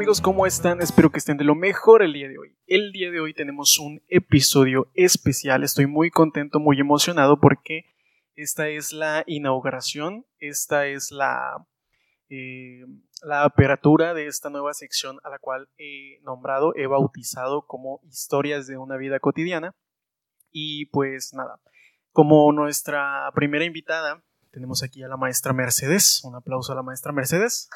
amigos? ¿Cómo están? Espero que estén de lo mejor el día de hoy. El día de hoy tenemos un episodio especial. Estoy muy contento, muy emocionado porque esta es la inauguración, esta es la, eh, la apertura de esta nueva sección a la cual he nombrado, he bautizado como historias de una vida cotidiana. Y pues nada, como nuestra primera invitada, tenemos aquí a la maestra Mercedes. Un aplauso a la maestra Mercedes.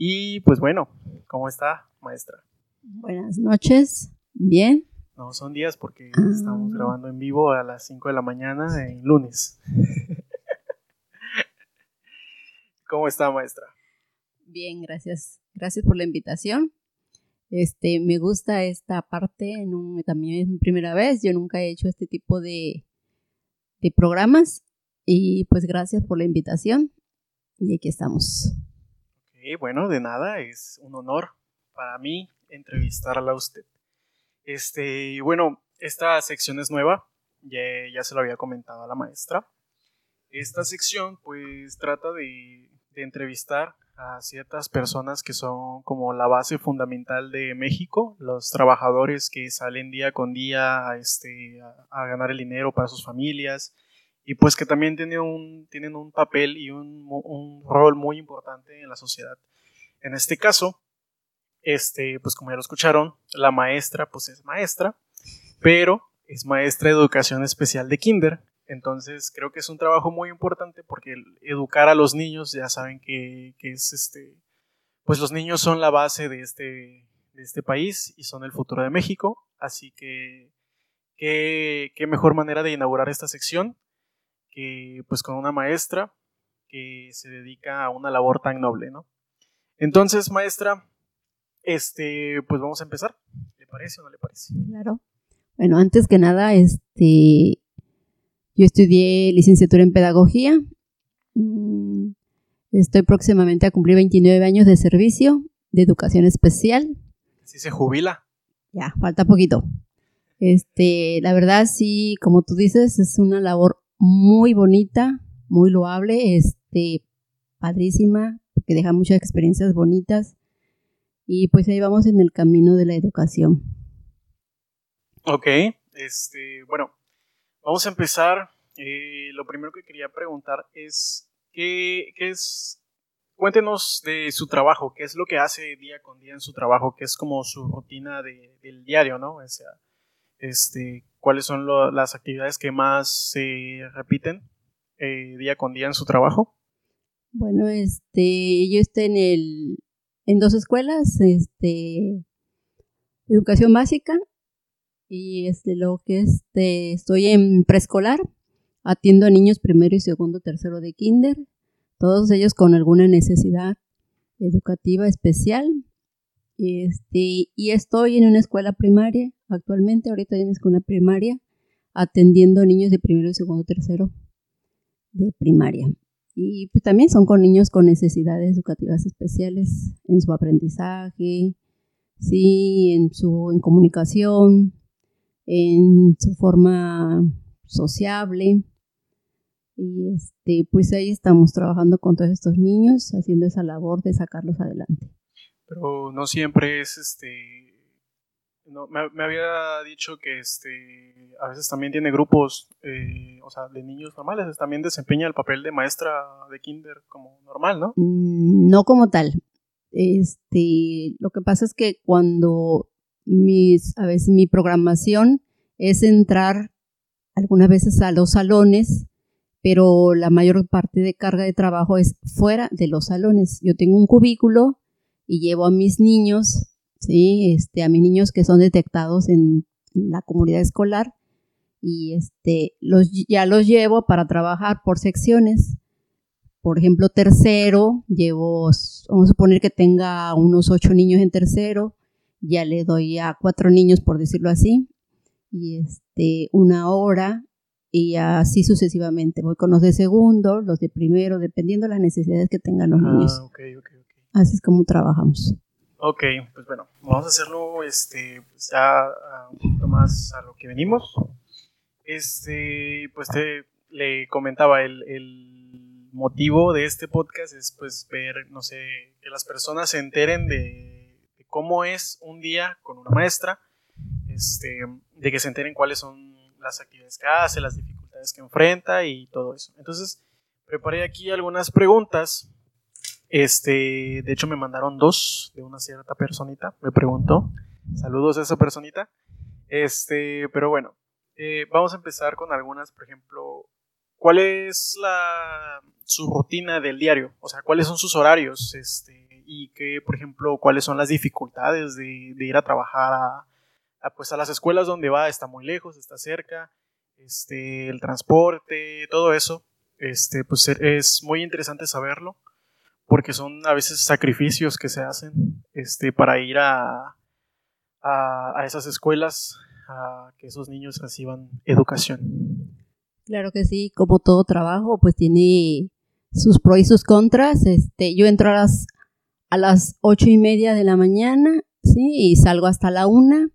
Y pues bueno, ¿cómo está, maestra? Buenas noches, bien. No, son días porque ah. estamos grabando en vivo a las 5 de la mañana en lunes. ¿Cómo está, maestra? Bien, gracias. Gracias por la invitación. Este, me gusta esta parte, en también es mi primera vez, yo nunca he hecho este tipo de, de programas y pues gracias por la invitación y aquí estamos bueno, de nada, es un honor para mí entrevistarla a usted. Este, bueno, esta sección es nueva, ya, ya se lo había comentado a la maestra. Esta sección pues trata de, entrevistar a ciertas personas que son como la base fundamental de México, los trabajadores que salen día con día a, este, a ganar el dinero para sus familias, y pues que también tienen un, tienen un papel y un, un, rol muy importante en la sociedad. En este caso, este, pues como ya lo escucharon, la maestra pues es maestra, pero es maestra de educación especial de kinder. Entonces creo que es un trabajo muy importante porque educar a los niños ya saben que, que es este, pues los niños son la base de este, de este país y son el futuro de México. Así que qué, qué mejor manera de inaugurar esta sección pues con una maestra que se dedica a una labor tan noble, ¿no? Entonces, maestra, este, pues vamos a empezar. ¿Le parece o no le parece? Claro. Bueno, antes que nada, este, yo estudié licenciatura en pedagogía. Mm, estoy próximamente a cumplir 29 años de servicio de educación especial. ¿Sí se jubila? Ya, falta poquito. Este, la verdad sí, como tú dices, es una labor muy bonita, muy loable, este, padrísima, que deja muchas experiencias bonitas. Y pues ahí vamos en el camino de la educación. Ok, este, bueno, vamos a empezar. Eh, lo primero que quería preguntar es, ¿qué, es? Cuéntenos de su trabajo, qué es lo que hace día con día en su trabajo, qué es como su rutina del diario, ¿no? O sea, este, cuáles son las actividades que más se repiten eh, día con día en su trabajo. Bueno, este, yo estoy en el, en dos escuelas, este, educación básica y este, lo que este, estoy en preescolar, atiendo a niños primero y segundo, tercero de kinder, todos ellos con alguna necesidad educativa especial. Este, y estoy en una escuela primaria actualmente, ahorita en una escuela primaria, atendiendo niños de primero, segundo, tercero de primaria. Y pues también son con niños con necesidades educativas especiales en su aprendizaje, sí, en su en comunicación, en su forma sociable. Y este, pues ahí estamos trabajando con todos estos niños, haciendo esa labor de sacarlos adelante pero no siempre es este no, me, había dicho que este a veces también tiene grupos eh, o sea de niños normales también desempeña el papel de maestra de kinder como normal no mm, no como tal. Este lo que pasa es que cuando mis a veces mi programación es entrar algunas veces a los salones pero la mayor parte de carga de trabajo es fuera de los salones. Yo tengo un cubículo y llevo a mis niños, ¿sí? Este, a mis niños que son detectados en la comunidad escolar y este, los, ya los llevo para trabajar por secciones. Por ejemplo, tercero, llevo, vamos a suponer que tenga unos ocho niños en tercero, ya le doy a cuatro niños, por decirlo así, y este, una hora, y así sucesivamente. Voy con los de segundo, los de primero, dependiendo de las necesidades que tengan los ah, niños. Así es como trabajamos. Ok, pues bueno, vamos a hacerlo este, pues ya un poquito más a lo que venimos. Este, pues te, le comentaba, el, el, motivo de este podcast es pues ver, no sé, que las personas se enteren de, cómo es un día con una maestra, este, de que se enteren cuáles son las actividades que hace, las dificultades que enfrenta y todo eso. Entonces, preparé aquí algunas preguntas. Este, de hecho me mandaron dos de una cierta personita, me preguntó. Saludos a esa personita. Este, pero bueno, eh, vamos a empezar con algunas, por ejemplo, ¿cuál es la, su rutina del diario? O sea, ¿cuáles son sus horarios? Este, y qué, por ejemplo, cuáles son las dificultades de, ir a trabajar a, pues a las escuelas donde va, está muy lejos, está cerca, este, el transporte, todo eso, este, pues es muy interesante saberlo, porque son a veces sacrificios que se hacen, este, para ir a, a, esas escuelas a que esos niños reciban educación. Claro que sí, como todo trabajo, pues tiene sus pros y sus contras. Este, yo entro a las, a las ocho y media de la mañana, sí, y salgo hasta la una.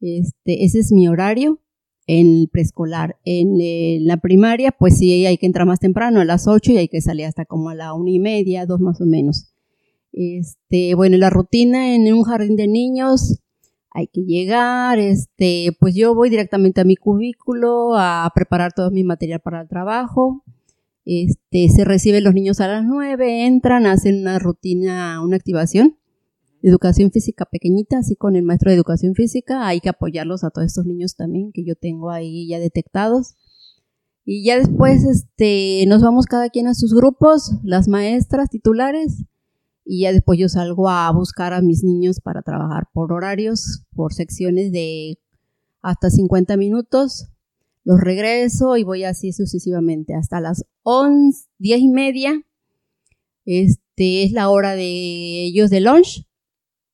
Este, ese es mi horario en preescolar. En, la primaria, pues sí, hay que entrar más temprano, a las ocho, y hay que salir hasta como a la una y media, dos más o menos. Este, bueno, la rutina en un jardín de niños, hay que llegar, este, pues yo voy directamente a mi cubículo a preparar todo mi material para el trabajo. Este, se reciben los niños a las nueve, entran, hacen una rutina, una activación, educación física pequeñita, así con el maestro de educación física, hay que apoyarlos a todos estos niños también que yo tengo ahí ya detectados. Y ya después, este, nos vamos cada quien a sus grupos, las maestras titulares, y ya después yo salgo a buscar a mis niños para trabajar por horarios, por secciones de hasta 50 minutos. Los regreso y voy así sucesivamente hasta las 11, 10 y media. Este es la hora de ellos de lunch.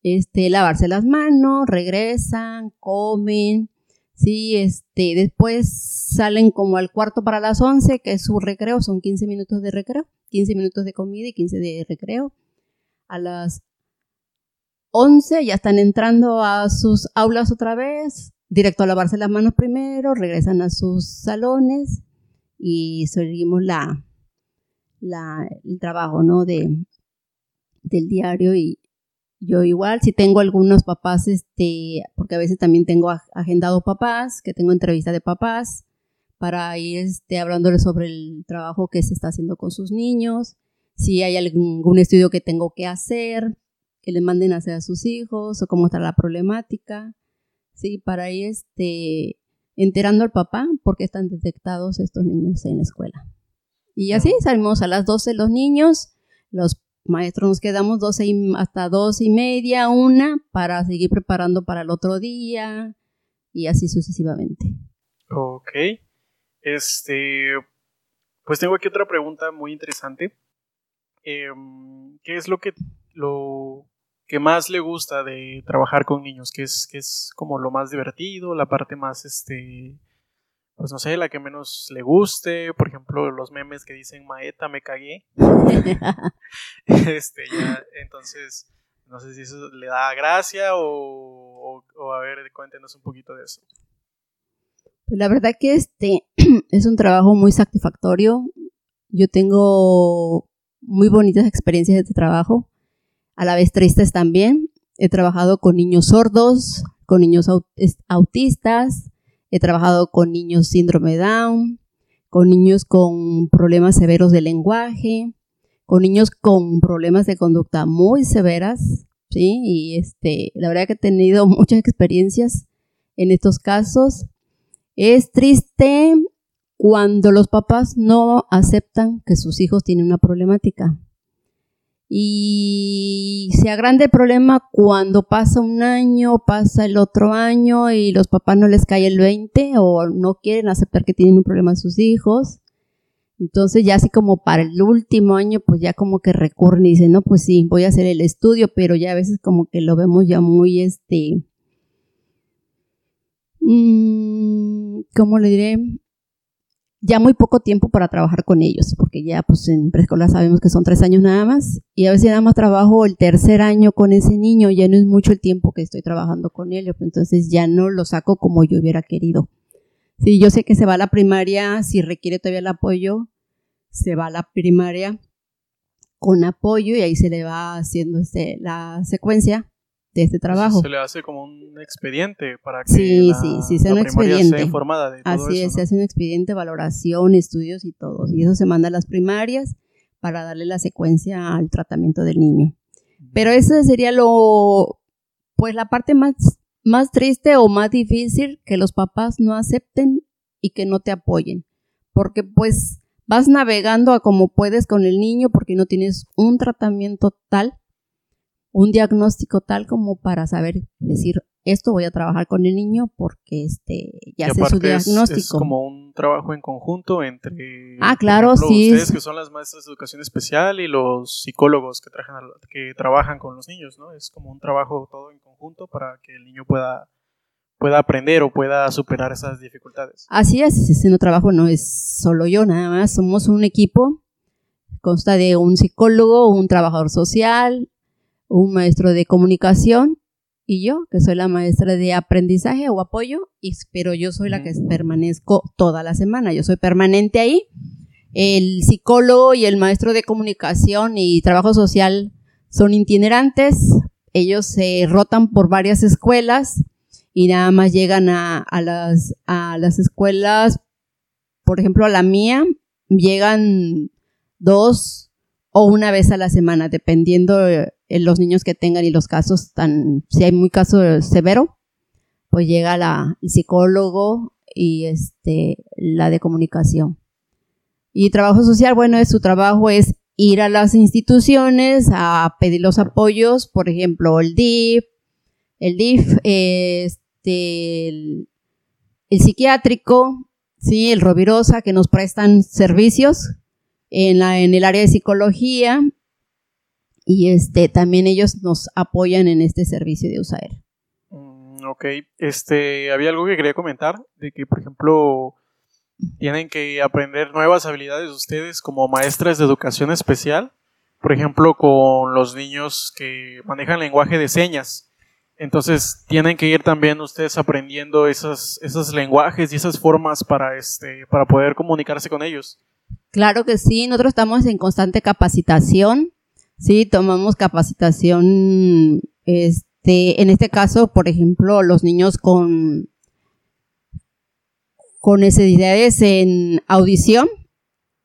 Este, lavarse las manos, regresan, comen, sí, este, después salen como al cuarto para las 11, que es su recreo, son 15 minutos de recreo, 15 minutos de comida y 15 de recreo a las 11 ya están entrando a sus aulas otra vez, directo a lavarse las manos primero, regresan a sus salones y seguimos la, la, el trabajo ¿no? de, del diario y yo igual, si tengo algunos papás, este, porque a veces también tengo agendado papás, que tengo entrevista de papás, para ir este, hablándoles sobre el trabajo que se está haciendo con sus niños si hay algún estudio que tengo que hacer, que le manden a hacer a sus hijos o cómo está la problemática, sí, para ir este, enterando al papá porque están detectados estos niños en la escuela. Y así salimos a las 12 los niños, los maestros nos quedamos 12 hasta dos y media, una, para seguir preparando para el otro día y así sucesivamente. Ok. Este, pues tengo aquí otra pregunta muy interesante. Em, ¿qué es lo que, lo que más le gusta de trabajar con niños? ¿Qué es, qué es como lo más divertido, la parte más, este, pues no sé, la que menos le guste? Por ejemplo, los memes que dicen, Maeta, me cagué. este, ya, entonces, no sé si eso le da gracia o, o, a ver, cuéntenos un poquito de eso. Pues la verdad que este es un trabajo muy satisfactorio. Yo tengo muy bonitas experiencias de este trabajo, a la vez tristes también. He trabajado con niños sordos, con niños autistas, he trabajado con niños síndrome Down, con niños con problemas severos de lenguaje, con niños con problemas de conducta muy severas, ¿sí? Y este, la verdad que he tenido muchas experiencias en estos casos. Es triste cuando los papás no aceptan que sus hijos tienen una problemática. Y se agranda el problema cuando pasa un año, pasa el otro año y los papás no les cae el 20 o no quieren aceptar que tienen un problema en sus hijos. Entonces ya así como para el último año, pues ya como que recurren y dicen, no, pues sí, voy a hacer el estudio, pero ya a veces como que lo vemos ya muy, este, mmm, ¿cómo le diré? Ya muy poco tiempo para trabajar con ellos, porque ya pues en preescolar sabemos que son tres años nada más, y a veces nada más trabajo el tercer año con ese niño, ya no es mucho el tiempo que estoy trabajando con ellos, entonces ya no lo saco como yo hubiera querido. Si yo sé que se va a la primaria, si requiere todavía el apoyo, se va a la primaria con apoyo y ahí se le va haciendo este, la secuencia de este trabajo. Se le hace como un expediente para que sí, la, sí, sí, sea un la primaria expediente. esté informada de todo Así eso, es, se ¿no? hace un expediente, valoración, estudios y todo. Y eso se manda a las primarias para darle la secuencia al tratamiento del niño. Pero eso sería lo, pues la parte más, más triste o más difícil que los papás no acepten y que no te apoyen. Porque pues vas navegando a como puedes con el niño porque no tienes un tratamiento tal, un diagnóstico tal como para saber decir esto voy a trabajar con el niño porque este ya sé su es- diagnóstico. Es, como un trabajo en conjunto entre Ah, claro, ejemplo, sí, ustedes es- que son las maestras de educación especial y los psicólogos que trabajan al- que trabajan con los niños, ¿no? Es como un trabajo todo en conjunto para que el niño pueda pueda aprender o pueda superar esas dificultades. Así es, ese no trabajo no es solo yo, nada más. Somos un equipo, consta de un psicólogo, un trabajador social, un maestro de comunicación y yo, que soy la maestra de aprendizaje o apoyo, y, pero yo soy la que permanezco toda la semana. Yo soy permanente ahí. El psicólogo y el maestro de comunicación y trabajo social son itinerantes. Ellos se rotan por varias escuelas y nada más llegan a, a las, a las escuelas, por ejemplo, a la mía, llegan dos o una vez a la semana, dependiendo de los niños que tengan y los casos tan, si hay muy caso severo, pues llega la, el psicólogo y este, la de comunicación. Y trabajo social, bueno, es, su trabajo es ir a las instituciones a pedir los apoyos, por ejemplo, el DIF, el DIF, este, el, el psiquiátrico, sí, el Rovirosa, que nos prestan servicios en, la, en el área de psicología y este, también ellos nos apoyan en este servicio de USAER. Mm, ok, este, había algo que quería comentar, de que, por ejemplo, tienen que aprender nuevas habilidades ustedes como maestras de educación especial, por ejemplo, con los niños que manejan lenguaje de señas. Entonces, tienen que ir también ustedes aprendiendo esos, esos lenguajes y esas formas para, este, para poder comunicarse con ellos. Claro que sí, nosotros estamos en constante capacitación, sí, tomamos capacitación, este, en este caso, por ejemplo, los niños con, con necesidades en audición,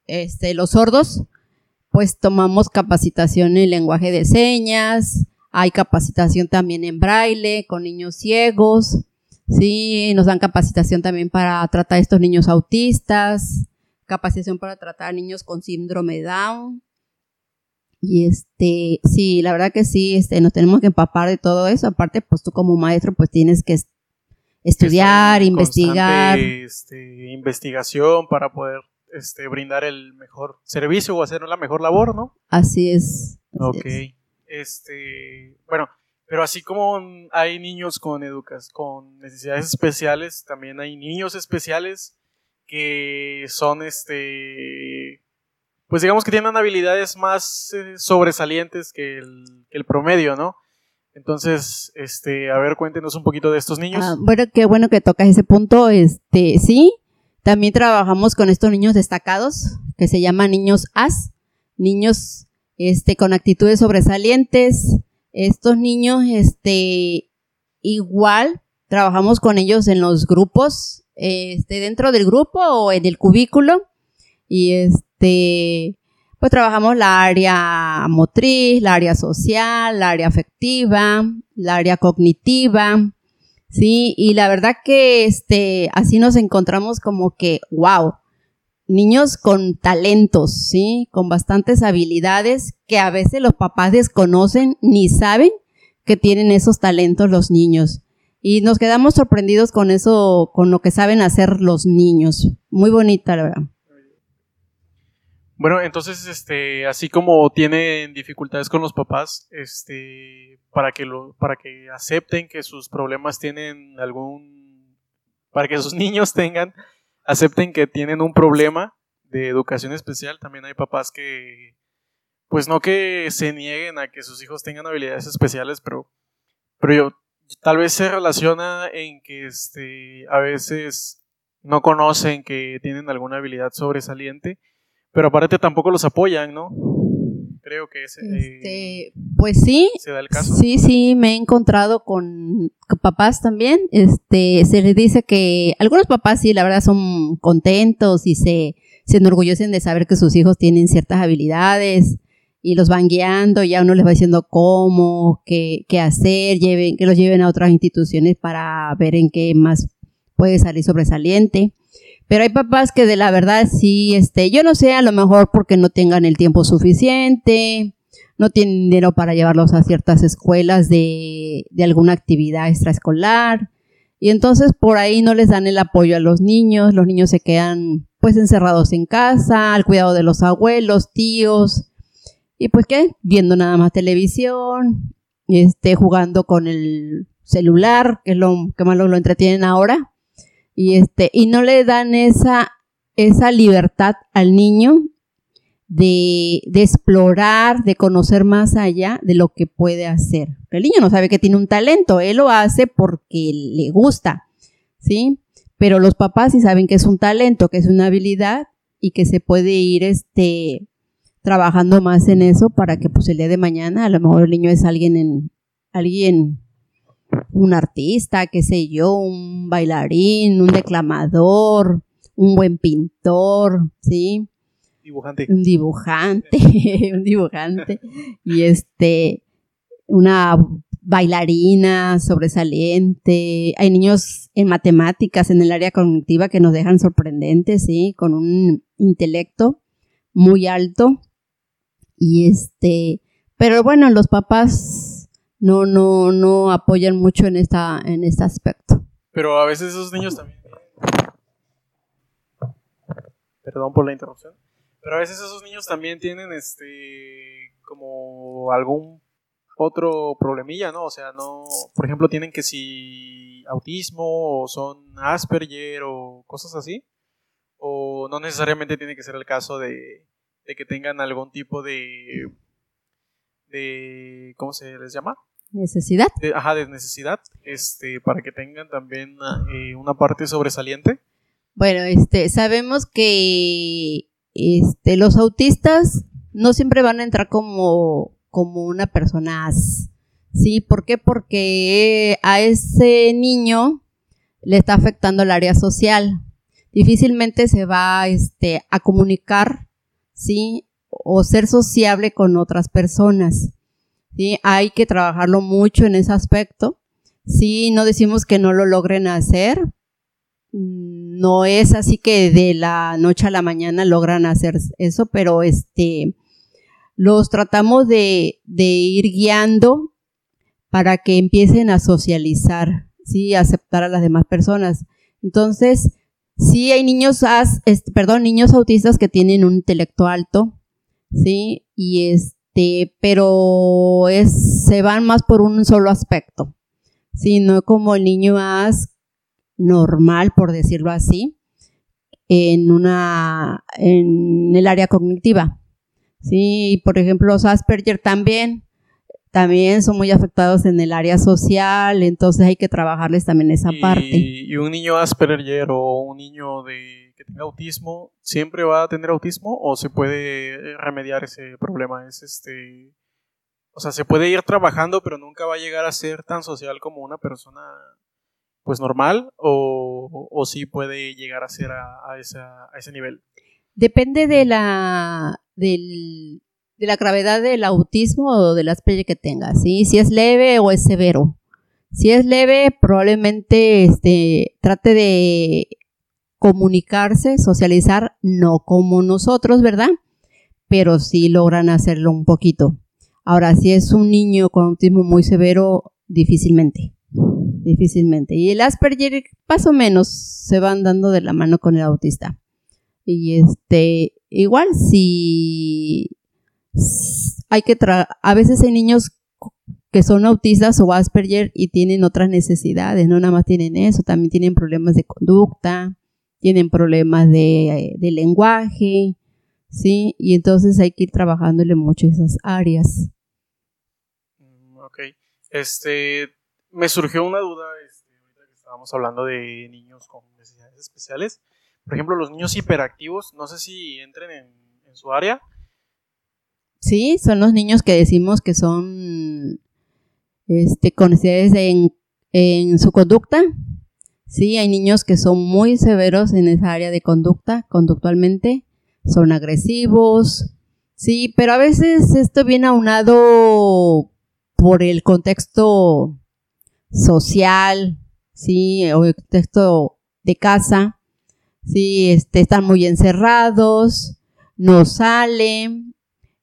este, los sordos, pues tomamos capacitación en lenguaje de señas, hay capacitación también en braille con niños ciegos, sí, nos dan capacitación también para tratar a estos niños autistas, capacitación para tratar a niños con síndrome Down. Y este, sí, la verdad que sí, este, nos tenemos que empapar de todo eso. Aparte, pues tú como maestro, pues tienes que es- estudiar, investigar. este, investigación para poder este, brindar el mejor servicio o hacer la mejor labor, ¿no? Así es. así Ok. es. Este, bueno, pero así como hay niños con educas, con necesidades especiales, también hay niños especiales que son este pues digamos que tienen habilidades más eh, sobresalientes que el, promedio, ¿no? Entonces, este, a ver, cuéntenos un poquito de estos niños. Ah, bueno, qué bueno que tocas ese punto. Este, sí, también trabajamos con estos niños destacados, que se llaman niños AS, niños este, con actitudes sobresalientes. Estos niños, este, igual, trabajamos con ellos en los grupos, este, dentro del grupo o en el cubículo. Y este, pues trabajamos la área motriz, la área social, la área afectiva, la área cognitiva, sí, y la verdad que este, así nos encontramos como que, wow, niños con talentos, sí, con bastantes habilidades que a veces los papás desconocen ni saben que tienen esos talentos los niños. Y nos quedamos sorprendidos con eso, con lo que saben hacer los niños. Muy bonita, la verdad. Bueno, entonces, este, así como tienen dificultades con los papás, este, para que lo, para que acepten que sus problemas tienen algún, para que sus niños tengan, acepten que tienen un problema de educación especial, también hay papás que, pues no que se nieguen a que sus hijos tengan habilidades especiales, pero, pero yo, tal vez se relaciona en que, este, a veces no conocen que tienen alguna habilidad sobresaliente Pero aparte tampoco los apoyan, ¿no? Creo que ese, este, pues sí, se da el caso. Sí, sí, me he encontrado con, papás también. Este, se les dice que algunos papás sí, la verdad son contentos y se, se enorgullecen de saber que sus hijos tienen ciertas habilidades y los van guiando, ya uno les va diciendo cómo, qué, qué hacer, lleven, que los lleven a otras instituciones para ver en qué más puede salir sobresaliente. Pero hay papás que de la verdad sí, este, yo no sé, a lo mejor porque no tengan el tiempo suficiente, no tienen dinero para llevarlos a ciertas escuelas de, de alguna actividad extraescolar. Y entonces por ahí no les dan el apoyo a los niños, los niños se quedan pues encerrados en casa, al cuidado de los abuelos, tíos, y pues qué, viendo nada más televisión, este, jugando con el celular, que es lo que más lo entretienen ahora y este y no le dan esa esa libertad al niño de, de, explorar, de conocer más allá de lo que puede hacer. El niño no sabe que tiene un talento, él lo hace porque le gusta, ¿sí? Pero los papás sí saben que es un talento, que es una habilidad y que se puede ir este trabajando más en eso para que pues el día de mañana a lo mejor el niño es alguien en alguien un artista, qué sé yo, un bailarín, un declamador, un buen pintor, ¿sí? Dibujante. Un dibujante, un dibujante. Y este, una bailarina sobresaliente. Hay niños en matemáticas, en el área cognitiva, que nos dejan sorprendentes, ¿sí? Con un intelecto muy alto. Y este, pero bueno, los papás no, no, no apoyan mucho en esta, en este aspecto. Pero a veces esos niños también. Perdón por la interrupción. Pero a veces esos niños también tienen este como algún otro problemilla, ¿no? O sea, no, por ejemplo, tienen que si autismo o son Asperger o cosas así. O no necesariamente tiene que ser el caso de, de que tengan algún tipo de de ¿cómo se les llama? necesidad. ajá, de necesidad, este, para que tengan también eh, una parte sobresaliente. Bueno, este, sabemos que este, los autistas no siempre van a entrar como, como una persona ¿Sí? ¿Por qué? Porque a ese niño le está afectando el área social. Difícilmente se va este, a comunicar, ¿sí? O ser sociable con otras personas. Hay que trabajarlo mucho en ese aspecto. Sí, no decimos que no lo logren hacer. No es así que de la noche a la mañana logran hacer eso, pero este, los tratamos de, ir guiando para que empiecen a socializar, sí, aceptar a las demás personas. Entonces, sí hay niños, perdón, niños autistas que tienen un intelecto alto, sí, y es, este, pero es, se van más por un solo aspecto, sino como el niño más normal, por decirlo así, en una, en el área cognitiva. Sí, por ejemplo, los Asperger también, también son muy afectados en el área social, entonces hay que trabajarles también esa parte. Y un niño Asperger o un niño de que tenga autismo siempre va a tener autismo o se puede remediar ese problema? Es este. O sea, se puede ir trabajando, pero nunca va a llegar a ser tan social como una persona pues normal o, o sí puede llegar a ser a, ese nivel. Depende de la del, de la gravedad del autismo o de la Asperger que tenga, ¿sí? Si es leve o es severo. Si es leve, probablemente este, trate de comunicarse, socializar, no como nosotros, ¿verdad? Pero sí logran hacerlo un poquito. Ahora, si es un niño con autismo muy severo, difícilmente. Difícilmente. Y el Asperger, más o menos, se van dando de la mano con el autista. Y este, igual si hay que a veces hay niños que son autistas o Asperger y tienen otras necesidades, no nada más tienen eso, también tienen problemas de conducta, tienen problemas de, lenguaje, ¿sí? Y entonces hay que ir trabajándole mucho esas áreas. Mm, ok. Este, me surgió una duda, este, que estábamos hablando de niños con necesidades especiales. Por ejemplo, los niños hiperactivos, no sé si entren en, en su área. Sí, son los niños que decimos que son este, con en, en su conducta. Sí, hay niños que son muy severos en esa área de conducta, conductualmente, son agresivos, sí, pero a veces esto viene aunado por el contexto social, sí, o el contexto de casa, sí, este, están muy encerrados, no salen,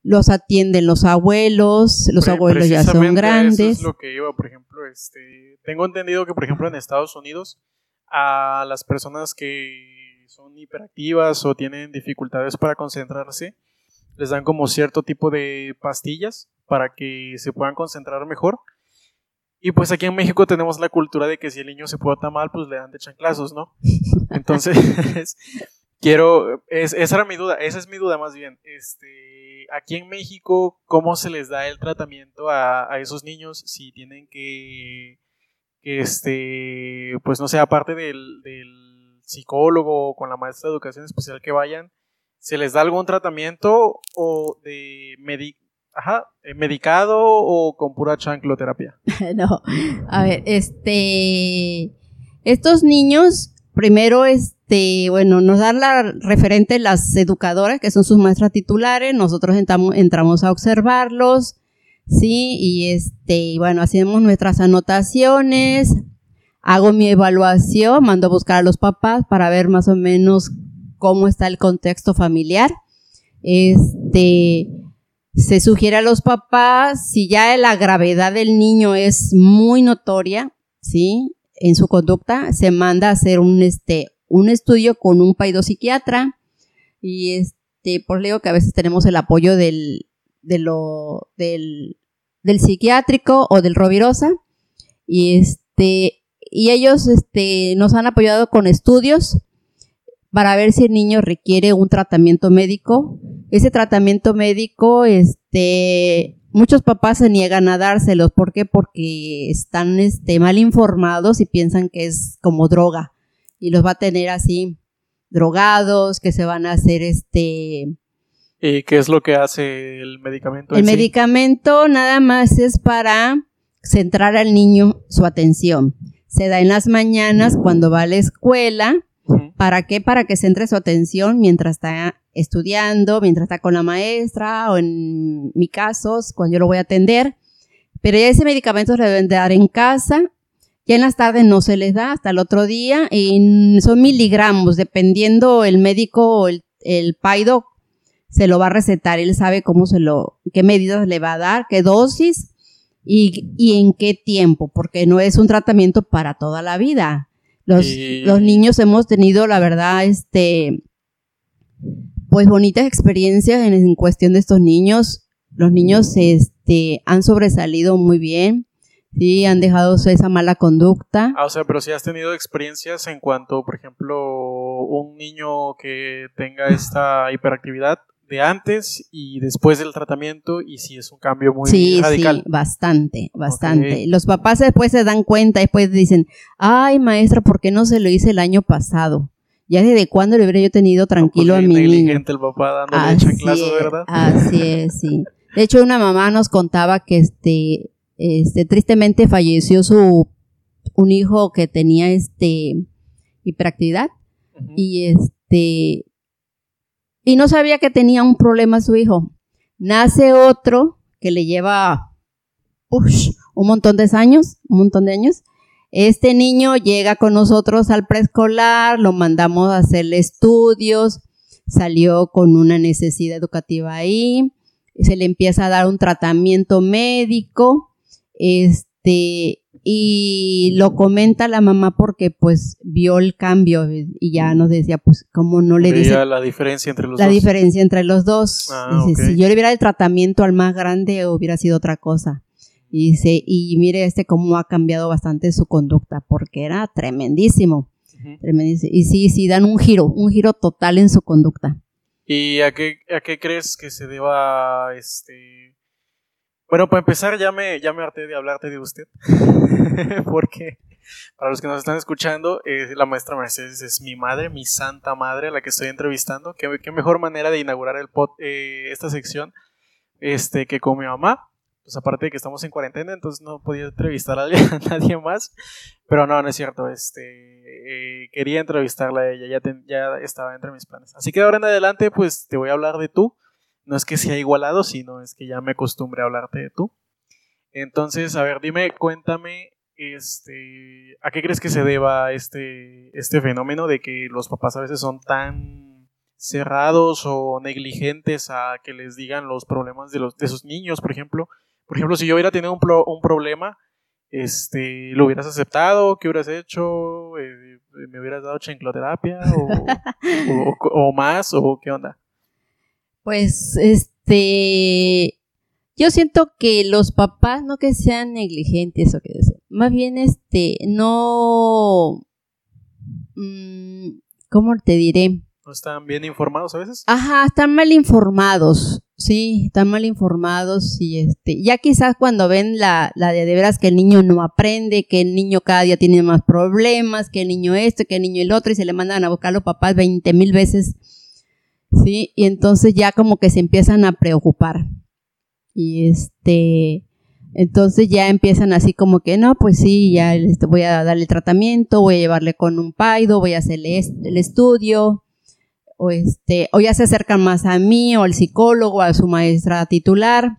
los atienden los abuelos, los abuelos ya son grandes. Eso es lo que iba, por ejemplo, este, tengo entendido que, por ejemplo, en Estados Unidos, a las personas que son hiperactivas o tienen dificultades para concentrarse, les dan como cierto tipo de pastillas para que se puedan concentrar mejor. Y pues aquí en México tenemos la cultura de que si el niño se porta mal, pues le dan de chanclazos, ¿no? Entonces, quiero, esa era mi duda, esa es mi duda más bien. Este, aquí en México, ¿cómo se les da el tratamiento a, esos niños si tienen que, este, pues no sé, aparte del, del psicólogo o con la maestra de educación especial que vayan, ¿se les da algún tratamiento o de eh, medicado o con pura chancloterapia? no, a ver, este, estos niños primero, este, bueno, nos dan la referente las educadoras, que son sus maestras titulares, nosotros entramos, a observarlos, sí, y este, bueno, hacemos nuestras anotaciones, hago mi evaluación, mando a buscar a los papás para ver más o menos cómo está el contexto familiar. Este, se sugiere a los papás, si ya la gravedad del niño es muy notoria, ¿sí? en su conducta, se manda a hacer un, este, un estudio con un psiquiatra y este, por leo que a veces tenemos el apoyo del, de lo, del, del psiquiátrico o del Rovirosa y este, y ellos este, nos han apoyado con estudios para ver si el niño requiere un tratamiento médico. Ese tratamiento médico, este, muchos papás se niegan a dárselos. ¿Por qué? Porque están este, mal informados y piensan que es como droga. Y los va a tener así drogados, que se van a hacer este... ¿Y qué es lo que hace el medicamento? El medicamento nada más es para centrar al niño su atención. Se da en las mañanas cuando va a la escuela. ¿Para qué? Para que centre su atención mientras está estudiando, mientras está con la maestra o en mi caso, cuando yo lo voy a atender. Pero ese medicamento se deben dar en casa. Ya en las tardes no se les da hasta el otro día y son miligramos, dependiendo el médico o el, el paido se lo va a recetar, él sabe cómo se lo, qué medidas le va a dar, qué dosis y, y en qué tiempo, porque no es un tratamiento para toda la vida. Los, los niños hemos tenido, la verdad, este, pues bonitas experiencias en, cuestión de estos niños. Los niños este, han sobresalido muy bien. Sí, han dejado esa mala conducta. Ah, o sea, pero si has tenido experiencias en cuanto, por ejemplo, un niño que tenga esta hiperactividad de antes y después del tratamiento y si es un cambio muy radical. Sí, bastante, bastante. Los papás después se dan cuenta después dicen, ay maestra, ¿por qué no se lo hice el año pasado? Ya desde cuándo le hubiera yo tenido tranquilo a mi niño. el papá dándole así ¿verdad? Así es, sí. De hecho, una mamá nos contaba que este, este, tristemente falleció su, un hijo que tenía este, hiperactividad. Y este, y no sabía que tenía un problema su hijo. Nace otro que le lleva, un montón de años, un montón de años, este niño llega con nosotros al preescolar, lo mandamos a hacerle estudios, salió con una necesidad educativa ahí, se le empieza a dar un tratamiento médico, este, y lo comenta la mamá porque pues vio el cambio y ya nos decía pues cómo no le dice la diferencia entre los la diferencia entre los dos ah, si yo le hubiera el tratamiento al más grande hubiera sido otra cosa y dice, y mire este cómo ha cambiado bastante su conducta, porque era tremendísimo. tremendísimo. Y sí, sí, dan un giro, un giro total en su conducta. ¿Y a qué, a qué crees que se deba este bueno, para empezar, ya me, ya me harté de hablarte de usted. porque Para los que nos están escuchando, eh, la maestra Mercedes es mi madre, mi santa madre, a la que estoy entrevistando. Qué, qué mejor manera de inaugurar el pod, eh, esta sección este, que con mi mamá. Pues aparte de que estamos en cuarentena, entonces no podía entrevistar a, nadie más. Pero no, no es cierto. Este, eh, quería entrevistarla a ella, ya, ya estaba entre mis planes. Así que ahora en adelante, pues te voy a hablar de tú. No es que sea igualado, sino es que ya me acostumbré a hablarte de tú. Entonces, a ver, dime, cuéntame, este, ¿a qué crees que se deba este, este fenómeno de que los papás a veces son tan cerrados o negligentes a que les digan los problemas de, los, de sus niños, por ejemplo? Por ejemplo, si yo hubiera tenido un, un problema, este, ¿lo hubieras aceptado? ¿Qué hubieras hecho? Eh, ¿Me hubieras dado chancloterapia? O, o, más? ¿O qué onda? Pues, este, yo siento que los papás no que sean negligentes o que más bien este no mm, ¿cómo te diré? ¿No están bien informados a veces? Ajá, están mal informados. Sí, están mal informados y este, ya quizás cuando ven la, la de de veras que el niño no aprende, que el niño cada día tiene más problemas, que el niño esto, que el niño el otro, y se le mandan a buscar a los papás veinte mil veces, sí, y entonces ya como que se empiezan a preocupar. Y este, entonces ya empiezan así como que, no, pues sí, ya voy a darle tratamiento, voy a llevarle con un paido, voy a hacerle el estudio, o este, o ya se acercan más a mí, o al psicólogo, a su maestra titular,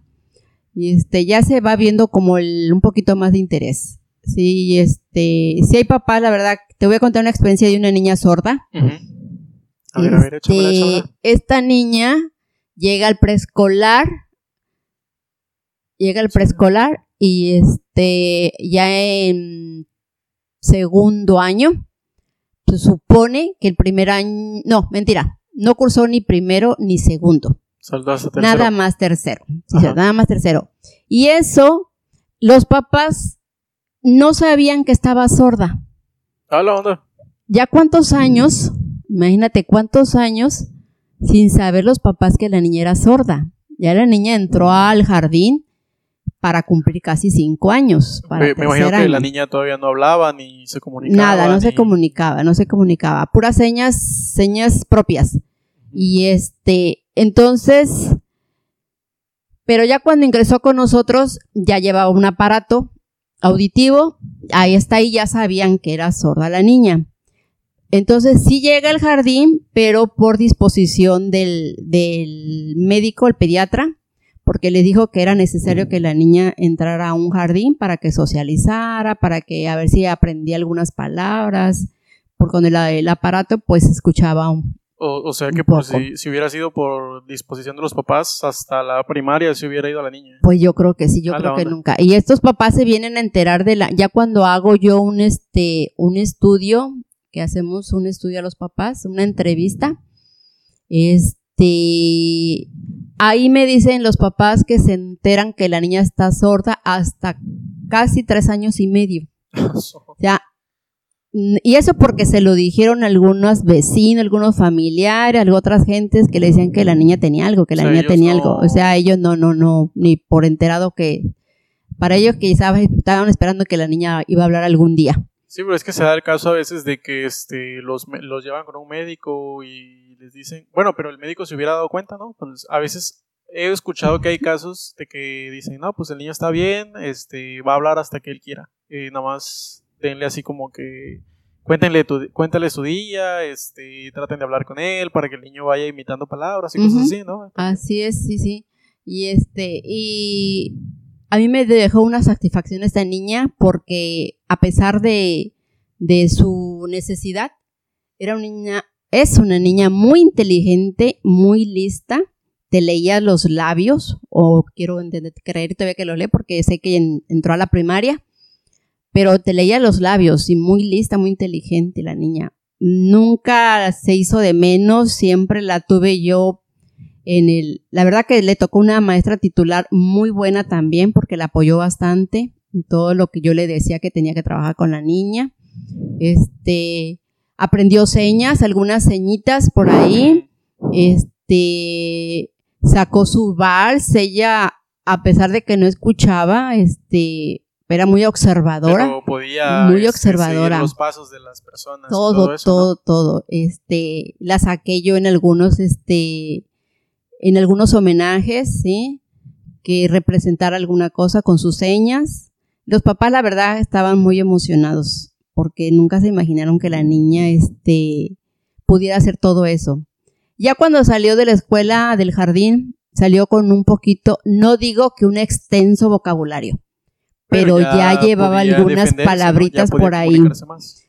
y este, ya se va viendo como un poquito más de interés. Sí, este, si hay papás, la verdad, te voy a contar una experiencia de una niña sorda. A ver, a ver, este, esta niña llega al preescolar llega el preescolar y este ya en segundo año se supone que el primer año no mentira no cursó ni primero ni segundo. Nada más tercero nada más tercero. Y eso los papás no sabían que estaba sorda. La onda. ya cuántos años imagínate cuántos años sin saber los papás que la niña era sorda ya la niña entró al jardín para cumplir casi cinco años. me, imagino que la niña todavía no hablaba ni se comunicaba. Nada, no se comunicaba, no se comunicaba, puras señas, señas propias. Y este, entonces, pero ya cuando ingresó con nosotros, ya llevaba un aparato auditivo, ahí está, ahí ya sabían que era sorda la niña. Entonces sí llega al jardín, pero por disposición del, del médico, el pediatra, porque le dijo que era necesario que la niña entrara a un jardín para que socializara, para que a ver si aprendía algunas palabras, porque con el, aparato pues escuchaba un, o, sea que pues, si, hubiera sido por disposición de los papás, hasta la primaria se hubiera ido a la niña. Pues yo creo que sí, yo creo que nunca. Y estos papás se vienen a enterar de la, ya cuando hago yo un este, un estudio, que hacemos un estudio a los papás, una entrevista, este, Ahí me dicen los papás que se enteran que la niña está sorda hasta casi tres años y medio. O sea, y eso porque se lo dijeron algunos vecinos, algunos familiares, otras gentes que le decían que la niña tenía algo, que la niña tenía algo. O sea, ellos no, no, no, ni por enterado que, para ellos quizás estaban esperando que la niña iba a hablar algún día. Sí, pero es que se da el caso a veces de que este, los, los llevan con un médico y les dicen, bueno, pero el médico se hubiera dado cuenta, ¿no? Pues a veces he escuchado que hay casos de que dicen, no, pues el niño está bien, este, va a hablar hasta que él quiera. Eh, nada más denle así como que cuéntenle tu, cuéntale su día, este, traten de hablar con él para que el niño vaya imitando palabras y cosas así, ¿no? así es, sí, sí. Y este, y a mí me dejó una satisfacción esta niña porque a pesar de, su necesidad, era una niña es una niña muy inteligente, muy lista. Te leía los labios, o quiero entender, creer todavía que lo lee porque sé que entró a la primaria, pero te leía los labios y muy lista, muy inteligente la niña. Nunca se hizo de menos, siempre la tuve yo en el... La verdad que le tocó una maestra titular muy buena también porque la apoyó bastante en todo lo que yo le decía que tenía que trabajar con la niña. Este, aprendió señas, algunas señitas por ahí, este, sacó su vals, ella, a pesar de que no escuchaba, este, era muy observadora. Pero podía muy este, observadora. los pasos de las personas. Todo, todo, eso, todo, ¿no? todo. Este, la saqué yo en algunos, este, en algunos homenajes, ¿sí? Que representara alguna cosa con sus señas. Los papás, la verdad, estaban muy emocionados porque nunca se imaginaron que la niña, este, pudiera hacer todo eso. Ya cuando salió de la escuela, del jardín, salió con un poquito, no digo que un extenso vocabulario, pero, ya, llevaba podía algunas ¿no? Ya palabritas podía por ahí.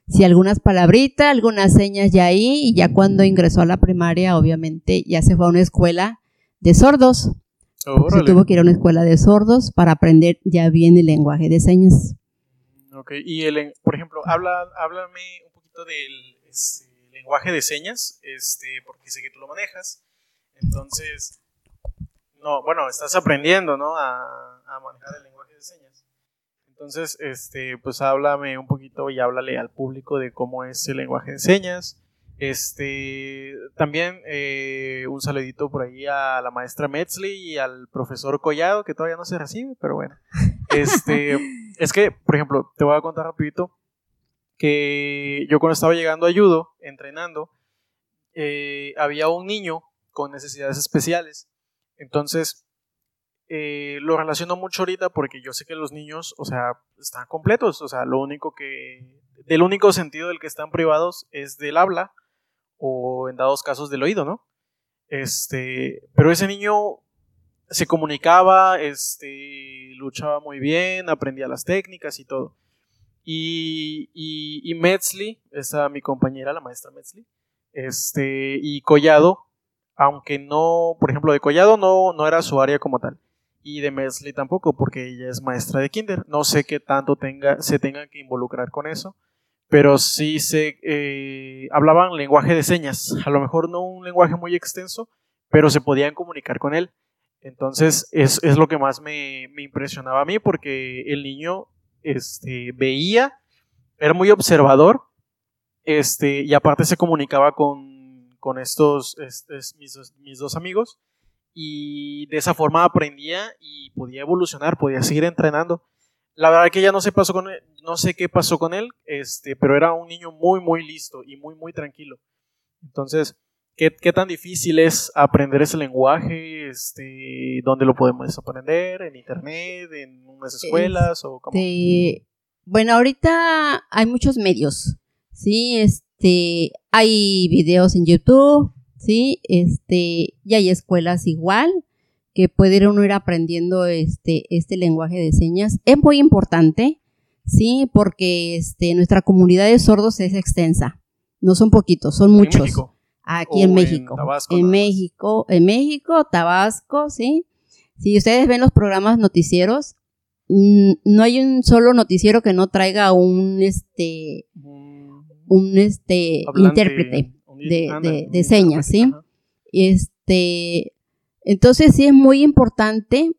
Sí, algunas palabritas, algunas señas ya ahí, y ya cuando ingresó a la primaria, obviamente, ya se fue a una escuela de sordos. Se Órale. tuvo que ir a una escuela de sordos para aprender ya bien el lenguaje de señas. Ok, y el, por ejemplo, habla, háblame un poquito del este, lenguaje de señas, este, porque sé que tú lo manejas. Entonces, no, bueno, estás aprendiendo, ¿no? A, a manejar el lenguaje. Entonces, este, pues háblame un poquito y háblale al público de cómo es el lenguaje de señas. Este, también eh, un saludito por ahí a la maestra Metzli y al profesor Collado, que todavía no se recibe, pero bueno. Este, es que, por ejemplo, te voy a contar rapidito que yo cuando estaba llegando a judo, entrenando, eh, había un niño con necesidades especiales. Entonces, eh, lo relaciono mucho ahorita porque yo sé que los niños, o sea, están completos. O sea, lo único que, del único sentido del que están privados es del habla o en dados casos del oído, ¿no? Este, pero ese niño se comunicaba, este, luchaba muy bien, aprendía las técnicas y todo. Y, y, y Metzli, esa mi compañera, la maestra Metzli, este, y Collado, aunque no, por ejemplo, de Collado no, no era su área como tal. Y de Metzli tampoco, porque ella es maestra de kinder. No sé qué tanto tenga, se tengan que involucrar con eso. Pero sí se eh, hablaban lenguaje de señas. A lo mejor no un lenguaje muy extenso, pero se podían comunicar con él. Entonces es, es lo que más me, me impresionaba a mí, porque el niño este, veía, era muy observador, este, y aparte se comunicaba con, con estos, mis dos amigos, y de esa forma aprendía y podía evolucionar, podía seguir entrenando. La verdad que ya no sé, pasó con él, no sé qué pasó con él, este, pero era un niño muy, muy listo y muy, muy tranquilo. Entonces, ¿qué, qué tan difícil es aprender ese lenguaje? Este, ¿Dónde lo podemos aprender? ¿En internet? ¿En unas escuelas? ¿O cómo? Este, bueno, ahorita hay muchos medios, sí, este, hay videos en YouTube, sí, este, y hay escuelas igual que puede uno ir aprendiendo este, este lenguaje de señas. Es muy importante, sí, porque este, nuestra comunidad de sordos es extensa. No son poquitos, son ¿En muchos. Aquí ¿O en en México. Tabasco en nada más? México, en México, Tabasco, ¿sí? Si ustedes ven los programas noticieros, no hay un solo noticiero que no traiga un este Un este hablante, intérprete de- de- de señas, ¿sí? este entonces sí es muy importante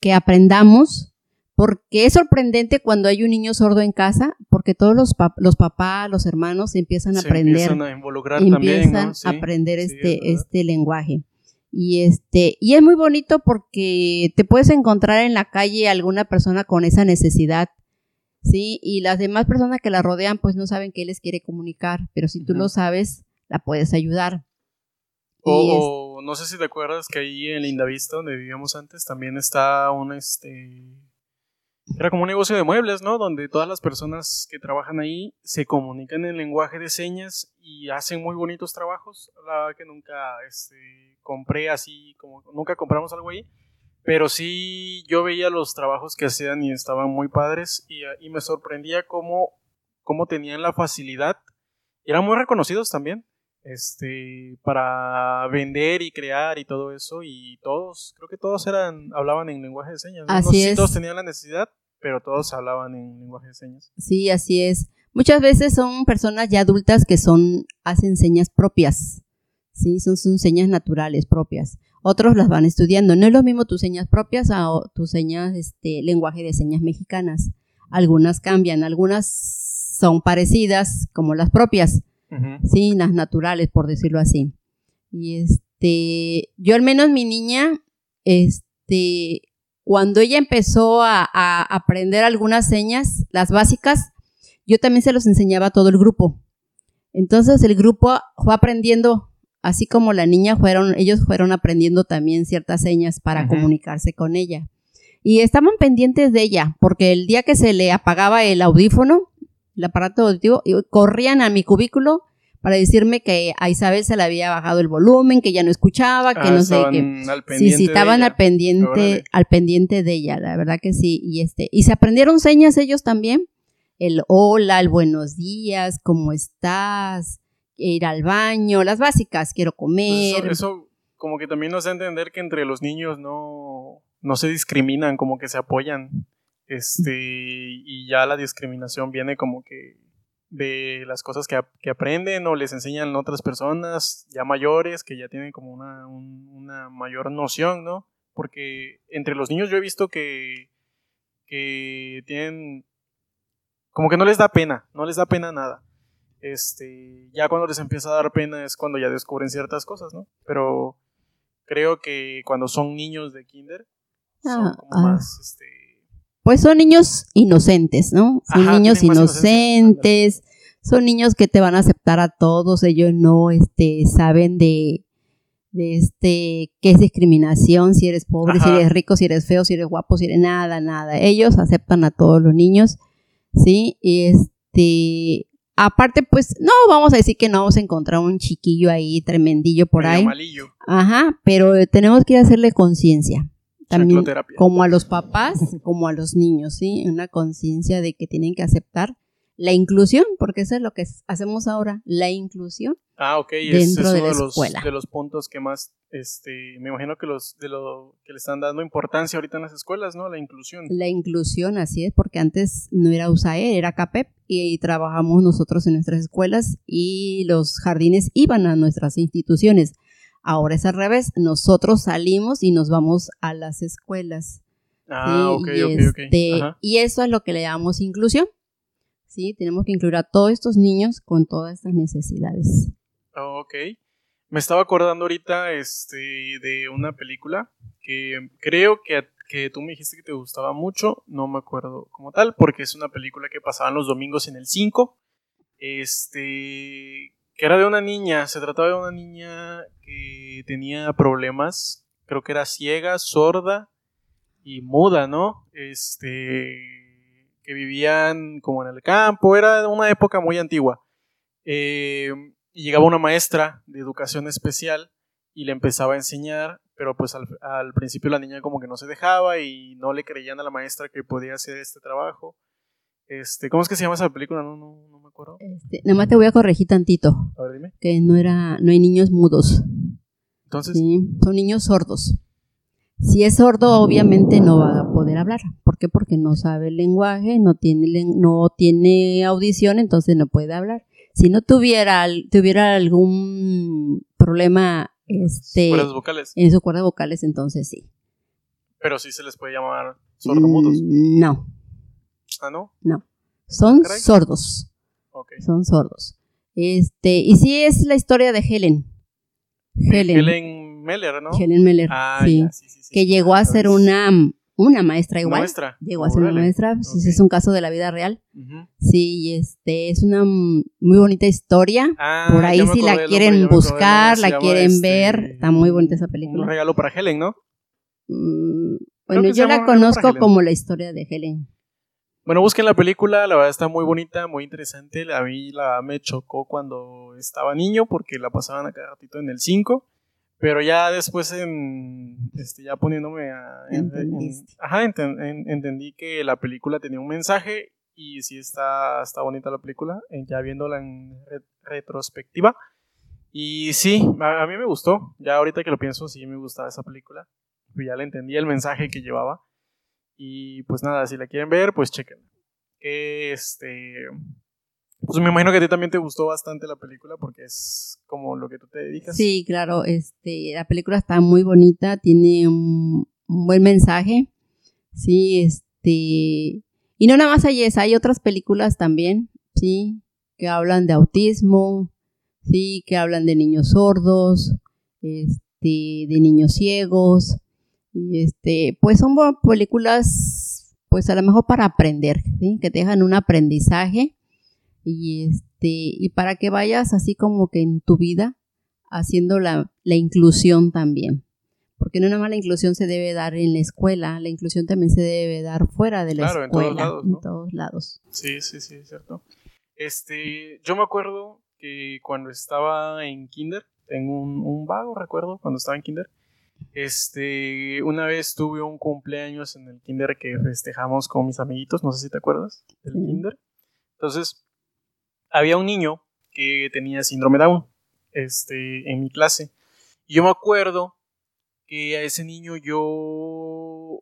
que aprendamos porque es sorprendente cuando hay un niño sordo en casa porque todos los, pap- los papás, los hermanos empiezan a Se aprender empiezan a involucrar empiezan también, ¿no? Sí, a aprender sí, es este, este lenguaje. Y este, y es muy bonito porque te puedes encontrar en la calle alguna persona con esa necesidad, ¿sí? Y las demás personas que la rodean pues no saben qué les quiere comunicar, pero si tú lo sabes, la puedes ayudar. O, es- no sé si te acuerdas que ahí en Lindavista, donde vivíamos antes, también está un este. Era como un negocio de muebles, ¿no? Donde todas las personas que trabajan ahí se comunican en lenguaje de señas y hacen muy bonitos trabajos. La verdad que nunca este, compré así, como nunca compramos algo ahí. Pero sí, yo veía los trabajos que hacían y estaban muy padres y, y me sorprendía cómo, cómo tenían la facilidad. Eran muy reconocidos también este para vender y crear y todo eso y todos creo que todos eran hablaban en lenguaje de señas Así si es. todos tenían la necesidad pero todos hablaban en lenguaje de señas Sí, así es. Muchas veces son personas ya adultas que son, hacen señas propias. Sí, son, son señas naturales propias. Otros las van estudiando. No es lo mismo tus señas propias a o- tus señas, este, lenguaje de señas mexicanas. Algunas cambian, algunas son parecidas como las propias, sí, las naturales, por decirlo así. Y este, yo al menos mi niña, este, cuando ella empezó a, a aprender algunas señas, las básicas, yo también se los enseñaba a todo el grupo. Entonces el grupo fue aprendiendo, así como la niña fueron, ellos fueron aprendiendo también ciertas señas para comunicarse con ella. Y estaban pendientes de ella, porque el día que se le apagaba el audífono, el aparato auditivo, y corrían a mi cubículo para decirme que a Isabel se le había bajado el volumen, que ya no escuchaba, que Ah, no sé qué. Sí, estaban al pendiente, Órale. al pendiente de ella, la verdad que sí. Y este, y se aprendieron señas ellos también. El hola, el buenos días, cómo estás, ir al baño, las básicas, quiero Pues comer. eso, eso como que también nos da a entender que entre los niños no, no se discriminan, como que se apoyan. Este, y ya la discriminación viene como que de las cosas que, que aprenden o les enseñan otras personas ya mayores que ya tienen como una, un- una mayor noción, ¿no? Porque entre los niños yo he visto que, que tienen como que no les da pena, no les da pena nada. Este, ya cuando les empieza a dar pena es cuando ya descubren ciertas cosas, ¿no? Pero creo que cuando son niños de kinder son Ah, como ah. más este Pues son niños inocentes, ¿no? Son Ajá, niños inocentes, son niños que te van a aceptar a todos, ellos no este, saben de, de este qué es discriminación, si eres pobre, si eres rico, si eres feo, si eres guapo, si eres nada, nada. Ellos aceptan a todos los niños, ¿sí? Y este, aparte, pues, no vamos a decir que no vamos a encontrar un chiquillo ahí tremendillo por medio ahí. malillo, Ajá, pero tenemos que hacerle conciencia. También como a los papás, como a los niños, ¿sí? Una conciencia de que tienen que aceptar la inclusión, porque eso es lo que hacemos ahora, la inclusión. Ah, ok, y es, dentro es de uno la de los, escuela. de los puntos que más, este, me imagino que los, de lo que le están dando importancia ahorita en las escuelas, ¿no? La inclusión. La inclusión, así es, porque antes no era USAE, era CAPEP, y ahí trabajamos nosotros en nuestras escuelas y los jardines iban a nuestras instituciones. Ahora es al revés, nosotros salimos y nos vamos a las escuelas. Ah, ¿sí? ok, y, ok, ok. este, y eso es lo que le llamamos inclusión. ¿sí? Tenemos que incluir a todos estos niños con todas estas necesidades. Ah, ok. Me estaba acordando ahorita este, de una película que creo que, que tú me dijiste que te gustaba mucho, no me acuerdo como tal, porque es una película que pasaban los domingos en el 5, este, que era de una niña, se trataba de una niña que tenía problemas, creo que era ciega, sorda y muda, ¿no? Este, que vivían como en el campo, era una época muy antigua. Eh, y llegaba una maestra de educación especial y le empezaba a enseñar, pero pues al, principio la niña como que no se dejaba y no le creían a la maestra que podía hacer este trabajo. Este, ¿Cómo es que se llama esa película? No, no, no me acuerdo. Este, nada más te voy a corregir tantito, A ver, dime. que no era, no hay niños mudos, Entonces, ¿sí? son niños sordos. Si es sordo, obviamente no va a poder hablar. ¿Por qué? Porque no sabe el lenguaje, no tiene, no tiene audición, entonces no puede hablar. Si no tuviera, tuviera algún problema este, cuerdas vocales. en sus cuerdas vocales, entonces sí. Pero sí se les puede llamar sordomudos. Mm, No, Ah, ¿no? son Caray. sordos. Son sordos. Este, y sí es la historia de Helen. Helen. Helen Meller, ¿no? Helen Meller. Ah, sí, ya, sí, sí, sí, que sí, llegó a ser una, una maestra igual. maestra. Llegó a ser una maestra. pues, Ok. Es un caso de la vida real. Ujú. Sí, y este es una muy bonita historia. Ah, Por ahí si la quieren buscar, la quieren este, ver, está muy bonita esa película. Un regalo para Helen, ¿no? Mm, bueno, yo la conozco como la historia de Helen. Bueno, busquen la película, la verdad está muy bonita, muy interesante. A mí la me chocó cuando estaba niño porque la pasaban a cada ratito en el 5. Pero ya después, en, este, ya poniéndome a... en- en- ajá, enten- en- entendí que la película tenía un mensaje y sí está, está bonita la película, eh, ya viéndola en re- retrospectiva. Y sí, a, a mí me gustó. Ya ahorita que lo pienso, sí me gustaba esa película. Ya le entendí el mensaje que llevaba. Y pues nada, si la quieren ver, pues chequen. Que este. Pues me imagino que a ti también te gustó bastante la película porque es como lo que tú te dedicas. Sí, claro, este, la película está muy bonita, tiene un, un buen mensaje. Sí, este, y no nada más hay esa, hay otras películas también, sí, que hablan de autismo, sí, que hablan de niños sordos, este, de niños ciegos, Y este, pues son películas, pues a lo mejor para aprender, ¿sí? Que te dejan un aprendizaje y este, y para que vayas así como que en tu vida haciendo la, la inclusión también. Porque no nada más la inclusión se debe dar en la escuela, la inclusión también se debe dar fuera de la escuela. En todos lados. En todos lados. Sí, sí, sí, es cierto. Este, yo me acuerdo que cuando estaba en kinder, tengo un, un vago recuerdo cuando estaba en kinder, este, una vez tuve un cumpleaños en el kinder que festejamos con mis amiguitos, no sé si te acuerdas del kinder. Entonces, había un niño que tenía síndrome Down, este, en mi clase. Y yo me acuerdo que a ese niño yo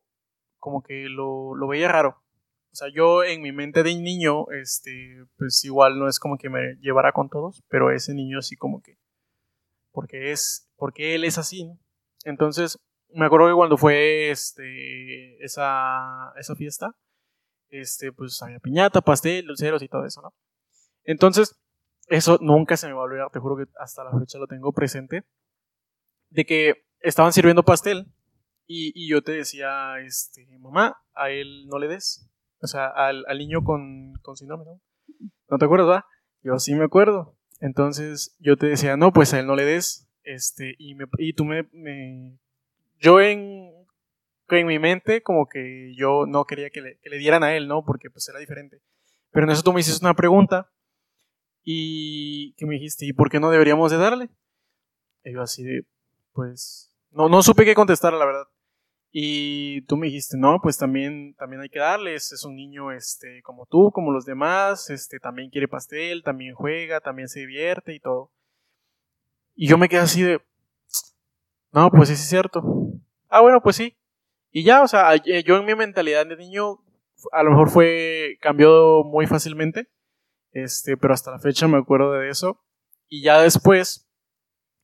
como que lo, lo veía raro. O sea, yo en mi mente de niño, este, pues igual no es como que me llevara con todos, pero ese niño sí como que, porque es, porque él es así, ¿no? Entonces, me acuerdo que cuando fue, este, esa, esa fiesta, este, pues había piñata, pastel, dulceros y todo eso, ¿no? Entonces, eso nunca se me va a olvidar, te juro que hasta la fecha lo tengo presente, de que estaban sirviendo pastel y, yo te decía, este, mamá, a él no le des, o sea, al, niño con, con síndrome, ¿no? ¿No te acuerdas, va? Yo sí me acuerdo. Entonces yo te decía, no, pues a él no le des, este, y, tú me, yo en, mi mente como que yo no quería que le, que le dieran a él, ¿no? Porque pues era diferente. Pero en eso tú me hiciste una pregunta y que me dijiste, ¿y por qué no deberíamos de darle? Y yo así de, pues, no, no supe qué contestar, la verdad. Y tú me dijiste, no, pues también, también hay que darles, es un niño este, como tú, como los demás, este, también quiere pastel, también juega, también se divierte y todo. Y yo me quedé así de, no, pues sí es cierto. Ah, bueno, pues sí. Y ya, o sea, yo en mi mentalidad de niño, a lo mejor fue, cambió muy fácilmente este, pero hasta la fecha me acuerdo de eso. Y ya después,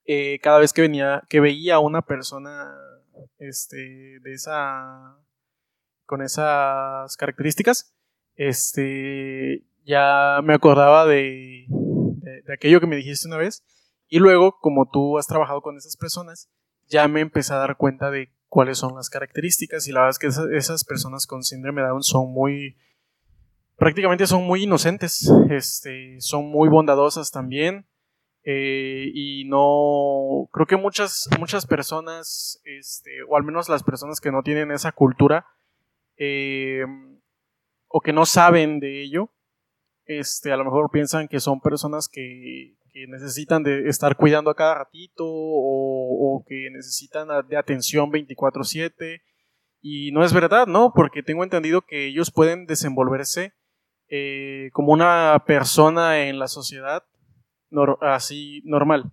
eh, cada vez que venía, que veía a una persona, este, de esa, con esas características, este, ya me acordaba de, de, aquello que me dijiste una vez. Y luego, como tú has trabajado con esas personas, ya me empecé a dar cuenta de cuáles son las características. Y la verdad es que esas, personas con síndrome de Down son muy, prácticamente son muy inocentes, este, son muy bondadosas también. Eh, y no creo que muchas muchas personas este, o al menos las personas que no tienen esa cultura eh, o que no saben de ello este a lo mejor piensan que son personas que, necesitan de estar cuidando a cada ratito o, que necesitan de atención 24/7 y no es verdad no porque tengo entendido que ellos pueden desenvolverse eh, como una persona en la sociedad así normal.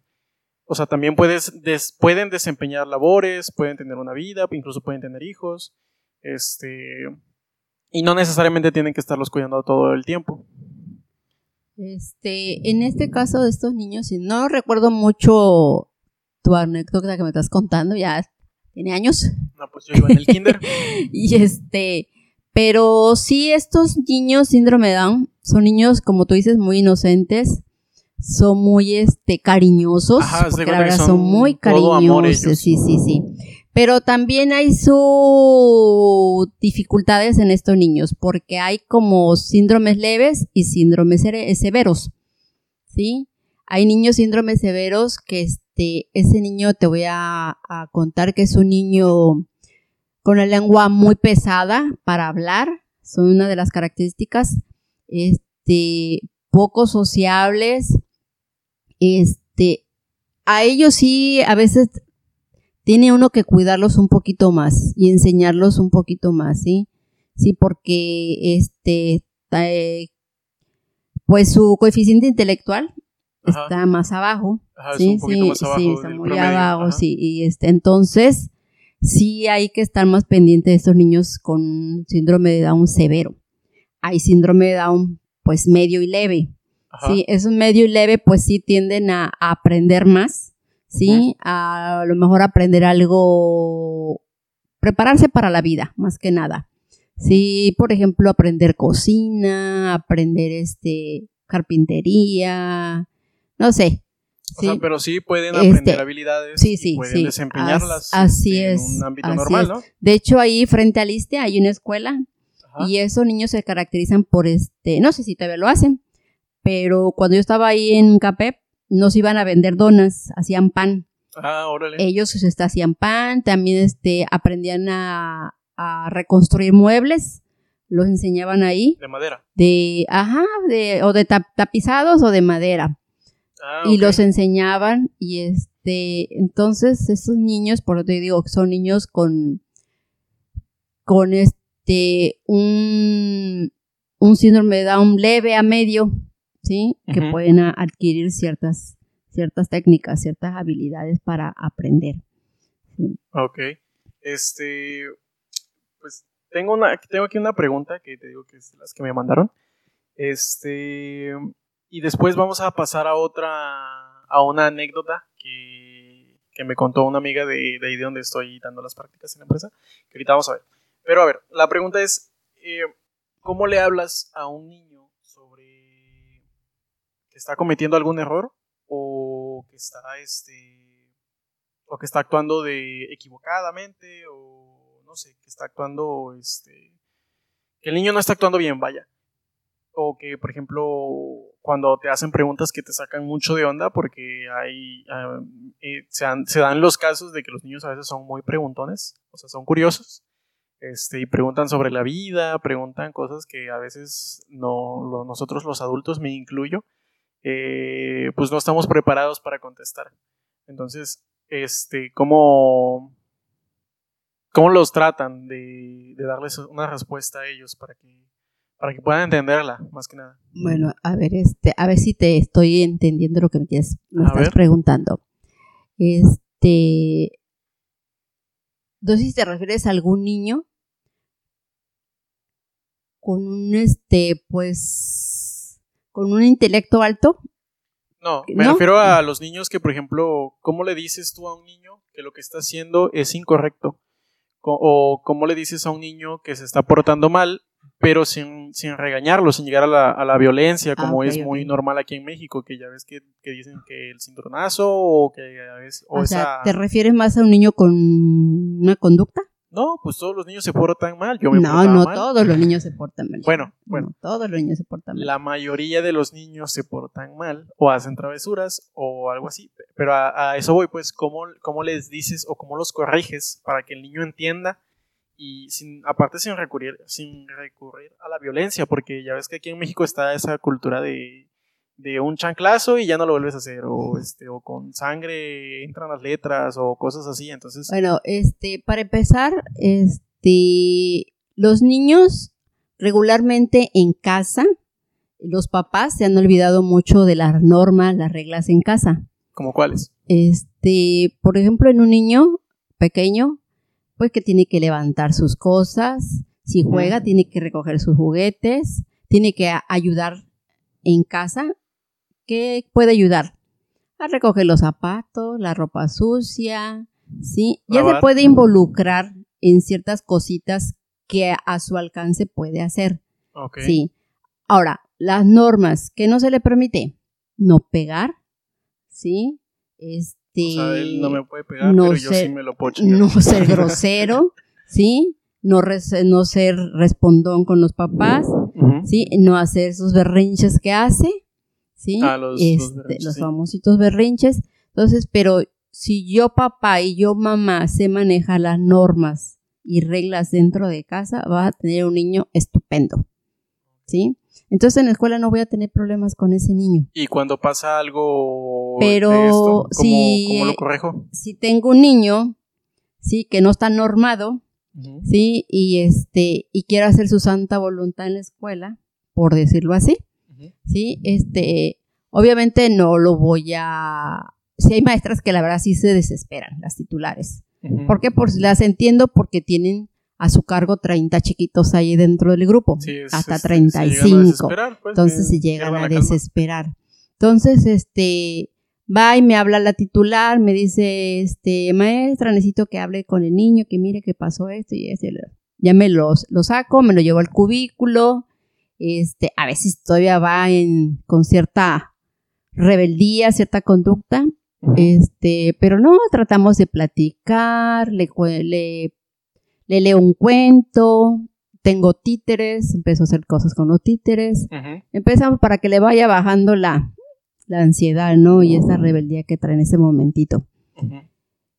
O sea, también puedes pueden desempeñar labores, pueden tener una vida, incluso pueden tener hijos, este, y no necesariamente tienen que estarlos cuidando todo el tiempo. Este, en este caso de estos niños, no recuerdo mucho tu anécdota que me estás contando, ya tiene años. No, pues yo iba en el kinder. y este, pero sí, estos niños síndrome Down son niños, como tú dices, muy inocentes, son muy este cariñosos, porque la verdad son, muy cariñosos, sí, sí, sí. Pero también hay sus dificultades en estos niños, porque hay como síndromes leves y síndromes severos, ¿sí? Hay niños síndromes severos que este, ese niño te voy a contar que es un niño con la lengua muy pesada para hablar, son una de las características, este, poco sociables, este, a ellos sí a veces tiene uno que cuidarlos un poquito más y enseñarlos un poquito más, ¿sí? Sí, porque este, eh, pues su coeficiente intelectual está más abajo. sí, sí, sí, está muy abajo, sí. Y este, entonces, sí hay que estar más pendiente de estos niños con síndrome de Down severo. Hay síndrome de Down pues medio y leve. Sí, es un medio y leve, pues sí tienden a, aprender más, ¿sí? A, lo mejor aprender algo, prepararse para la vida, más que nada. Sí, por ejemplo, aprender cocina, aprender este carpintería, no sé, O sea, pero sí pueden aprender Este, habilidades sí, y sí, pueden sí. desempeñarlas As- así este, es, en un ámbito así normal, es. ¿no? De hecho, ahí frente al ISTE hay una escuela Ajá. y esos niños se caracterizan por este, no sé si todavía lo hacen, pero cuando yo estaba ahí en CAPEP, nos iban a vender donas, hacían pan. Ah, órale. Ellos este, hacían pan, también este, aprendían a, a reconstruir muebles, los enseñaban ahí, de madera. de, ajá, de, o de tap- tapizados o de madera Ah, y los enseñaban y este entonces esos niños por lo que digo son niños con con este un un síndrome de Down leve a medio sí que Ujú. pueden a- adquirir ciertas ciertas técnicas ciertas habilidades para aprender Ok. Este, pues tengo una, tengo aquí una pregunta que te digo que es de las que me mandaron. Este, y después vamos a pasar a otra, a una anécdota que, que me contó una amiga de, de ahí de donde estoy dando las prácticas en la empresa, que ahorita vamos a ver. Pero a ver, la pregunta es, eh, ¿cómo le hablas a un niño está cometiendo algún error o que está, este, o que está actuando de equivocadamente o no sé, que está actuando, este, que el niño no está actuando bien, vaya. O que, por ejemplo, cuando te hacen preguntas que te sacan mucho de onda porque hay, ah, eh, se, dan, los casos de que los niños a veces son muy preguntones, o sea, son curiosos. Este, y preguntan sobre la vida, preguntan cosas que a veces no, nosotros los adultos, me incluyo, eh, pues no estamos preparados para contestar. Entonces, este, ¿cómo, cómo los tratan de, de darles una respuesta a ellos para que, para que puedan entenderla, más que nada? bueno a ver este a ver si te estoy entendiendo lo que me, estás ver. preguntando este no sé si te refieres a algún niño con un este pues con un intelecto alto No, me ¿No? refiero a los niños que, por ejemplo, ¿cómo le dices tú a un niño que lo que está haciendo es incorrecto? Co- O cómo le dices a un niño que se está portando mal, pero sin, sin regañarlo, sin llegar a la, a la violencia, Ah, como ok, es muy normal aquí en México, que ya ves que, que dicen que el cinturonazo o que a veces... O, o, sea esa... te refieres más a un niño con una conducta No, pues todos los niños se portan mal. Yo me no no mal. todos los niños se portan mal Bueno, No, bueno. todos los niños se portan mal La mayoría de los niños se portan mal o hacen travesuras o algo así. Pero a, a eso voy, pues, ¿cómo, ¿cómo les dices o cómo los corriges para que el niño entienda y sin, aparte sin recurrir, sin recurrir a la violencia? Porque ya ves que aquí en México está esa cultura de, de un chanclazo y ya no lo vuelves a hacer, o, este, o con sangre entran las letras o cosas así. Entonces, Bueno, este, para empezar, este, los niños regularmente en casa, los papás se han olvidado mucho de las normas, las reglas en casa. ¿como cuáles? Este, por ejemplo, en un niño pequeño, pues que tiene que levantar sus cosas, si juega, tiene que recoger sus juguetes, tiene que ayudar en casa. ¿Qué puede ayudar? A recoger los zapatos, la ropa sucia, ¿sí? Ya se puede involucrar en ciertas cositas que a su alcance puede hacer. Sí. Ahora, las normas que no se le permite, no pegar, ¿sí? Este, O sea, él no me puede pegar, no pero yo sé- sí me lo puedo chingar. no ser grosero, ¿sí? No, res- no ser respondón con los papás. ¿sí? No hacer esos berrinches que hace, ¿sí? Ah, los- los Este, berrinches, los sí. famositos berrinches. Entonces, pero si yo papá y yo mamá sé manejar las normas y reglas dentro de casa, vas a tener un niño estupendo, ¿sí? Entonces en la escuela no voy a tener problemas con ese niño. Y cuando pasa algo Pero de esto, ¿cómo, si- cómo lo correjo? Si tengo un niño, ¿sí? Que no está normado. ¿sí? Y este, y quiere hacer su santa voluntad en la escuela, por decirlo así, ¿sí? Este, obviamente no lo voy a... Si hay maestras que la verdad sí se desesperan, las titulares. Ujú. ¿Por qué? Pues las entiendo porque tienen a su cargo 30 chiquitos ahí dentro del grupo, Sí, es- hasta se a 35. desesperar, pues, Entonces se llegan a desesperar. Entonces, este, va y me habla la titular, me dice, este, maestra, necesito que hable con el niño, que mire que pasó esto y esto. Ya me los, lo saco, me lo llevo al cubículo, este, a veces todavía va en, con cierta rebeldía, cierta conducta, este, pero no, tratamos de platicar, le, le, le leo un cuento, tengo títeres, empezó a hacer cosas con los títeres, empezamos para que le vaya bajando la, la ansiedad, ¿no? Y esa rebeldía que trae en ese momentito.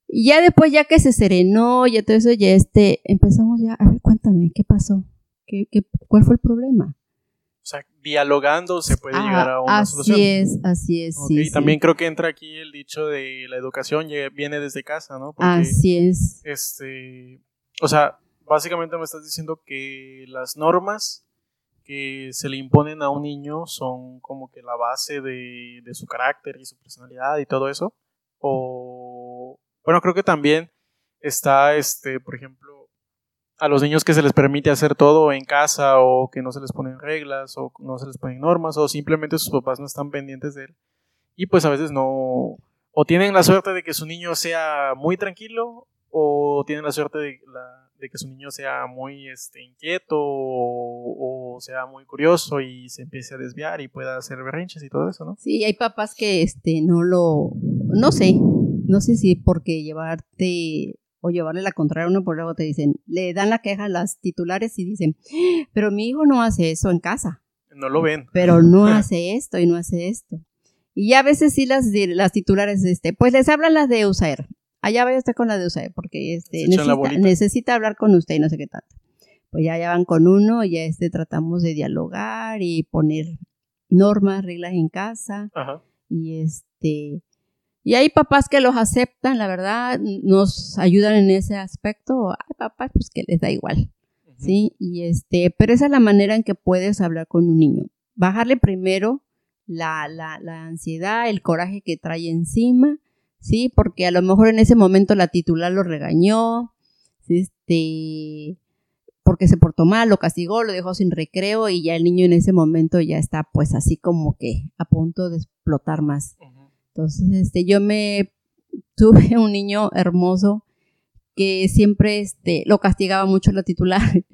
Y ya después, ya que se serenó, ya todo eso, ya este, empezamos ya, a ver, cuéntame, ¿qué pasó? ¿Qué, qué, cuál fue el problema? O sea, dialogando se puede llegar a una así solución. Así es, así es. Okay, sí, también creo que entra aquí el dicho de la educación viene desde casa, ¿no? Porque, así es. Este, o sea, básicamente me estás diciendo que las normas que se le imponen a un niño son como que la base de, de su carácter y su personalidad y todo eso. O, bueno, creo que también está, este, por ejemplo, a los niños que se les permite hacer todo en casa o que no se les ponen reglas o no se les ponen normas o simplemente sus papás no están pendientes de él. Y pues a veces no, o tienen la suerte de que su niño sea muy tranquilo o tienen la suerte de, que su niño sea muy este, inquieto o, sea muy curioso y se empiece a desviar y pueda hacer berrinches y todo eso, ¿no? Sí, hay papás que este, no lo, no sé, no sé si porque llevarte o llevarle la contraria a uno por luego te dicen, le dan la queja a las titulares y dicen, pero mi hijo no hace eso en casa. No lo ven. Pero no hace esto y no hace esto. Y ya a veces sí las, las titulares, este, pues les hablan las de USAER. Allá vaya usted con la de USAER porque este, necesita, hablar con usted y no sé qué tanto. Pues ya, ya van con uno, ya este, tratamos de dialogar y poner normas, reglas en casa. Ajá. Y este, y hay papás que los aceptan, la verdad, nos ayudan en ese aspecto. Hay papás pues que les da igual. ¿Sí? Y este, pero esa es la manera en que puedes hablar con un niño. Bajarle primero la, la, la ansiedad, el coraje que trae encima, ¿sí? Porque a lo mejor en ese momento la titular lo regañó, este, porque se portó mal, lo castigó, lo dejó sin recreo y ya el niño en ese momento ya está pues así como que a punto de explotar más. Entonces, este, yo me tuve un niño hermoso que siempre este lo castigaba mucho la titular.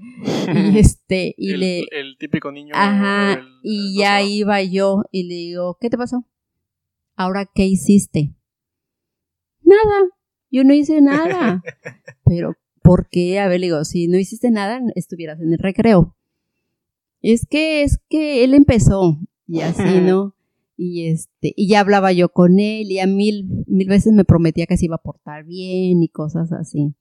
Y este y el, le el típico niño ajá y ya iba yo y le digo qué te pasó ahora qué hiciste nada yo no hice nada pero ¿por qué? a ver le digo si no hiciste nada estuvieras en el recreo es que es que él empezó y así no y este y ya hablaba yo con él y a mil mil veces me prometía que se iba a portar bien y cosas así.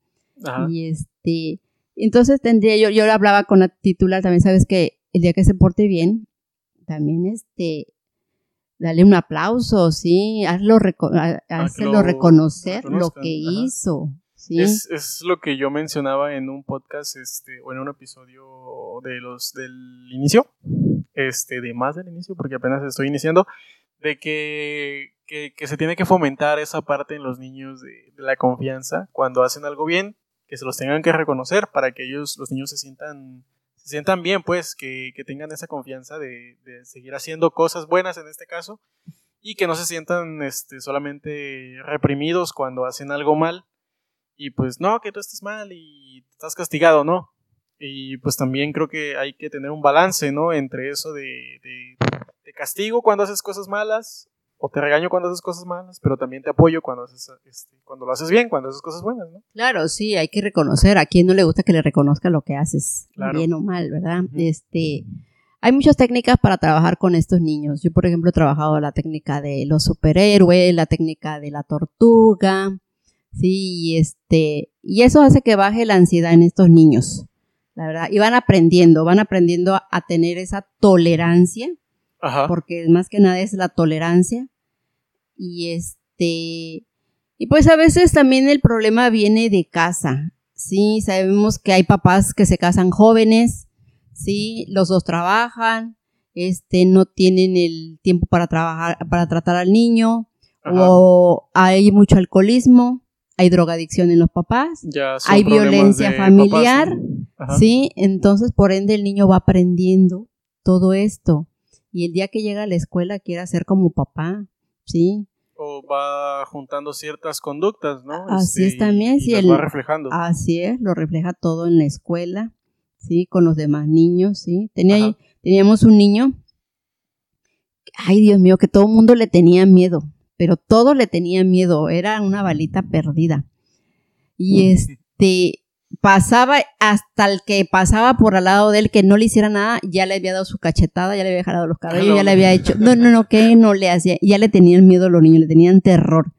Y este entonces tendría yo yo hablaba con la titular también sabes que el día que se porte bien también este dale un aplauso sí hazlo, hazlo reconocer lo que hizo ¿sí? Es, es, lo que yo mencionaba en un podcast este o en un episodio de los del inicio este, de más del inicio, porque apenas estoy iniciando, de que, que, se tiene que fomentar esa parte en los niños de, la confianza cuando hacen algo bien, que se los tengan que reconocer para que ellos, los niños, se sientan, se sientan bien, pues, que, que tengan esa confianza de, seguir haciendo cosas buenas en este caso y que no se sientan este, solamente reprimidos cuando hacen algo mal y pues no, que tú estás mal y estás castigado, no. Y pues también creo que hay que tener un balance, ¿no? Entre eso de, de, castigo cuando haces cosas malas, o te regaño cuando haces cosas malas, pero también te apoyo cuando, haces, este, cuando lo haces bien, cuando haces cosas buenas, ¿no? Claro, sí, hay que reconocer. A quien no le gusta que le reconozca lo que haces, bien o mal, ¿verdad? Este. Hay muchas técnicas para trabajar con estos niños. Yo, por ejemplo, he trabajado la técnica de los superhéroes, la técnica de la tortuga, sí, este, y eso hace que baje la ansiedad en estos niños la verdad. Y van aprendiendo, van aprendiendo a, tener esa tolerancia, Ajá. porque más que nada es la tolerancia. Y este, y pues a veces también el problema viene de casa, ¿sí? Sabemos que hay papás que se casan jóvenes, ¿sí? Los dos trabajan, este, no tienen el tiempo para trabajar, para tratar al niño, o hay mucho alcoholismo, hay drogadicción en los papás, hay violencia familiar, ¿sí? Entonces, por ende, el niño va aprendiendo todo esto. Y el día que llega a la escuela quiere ser como papá, ¿sí? O va juntando ciertas conductas, ¿no? Así es este, también, sí. va reflejando. Así es, lo refleja todo en la escuela, ¿sí? Con los demás niños, ¿sí? Tenía, teníamos un niño ay Dios mío, que todo el mundo le tenía miedo, pero todo le tenía miedo, era una balita perdida. Y este, pasaba hasta el que pasaba por al lado de él que no le hiciera nada, ya le había dado su cachetada, ya le había jalado los cabellos, ya le había hecho, no, no, no, que no le hacía, ya le tenían miedo a los niños, le tenían terror.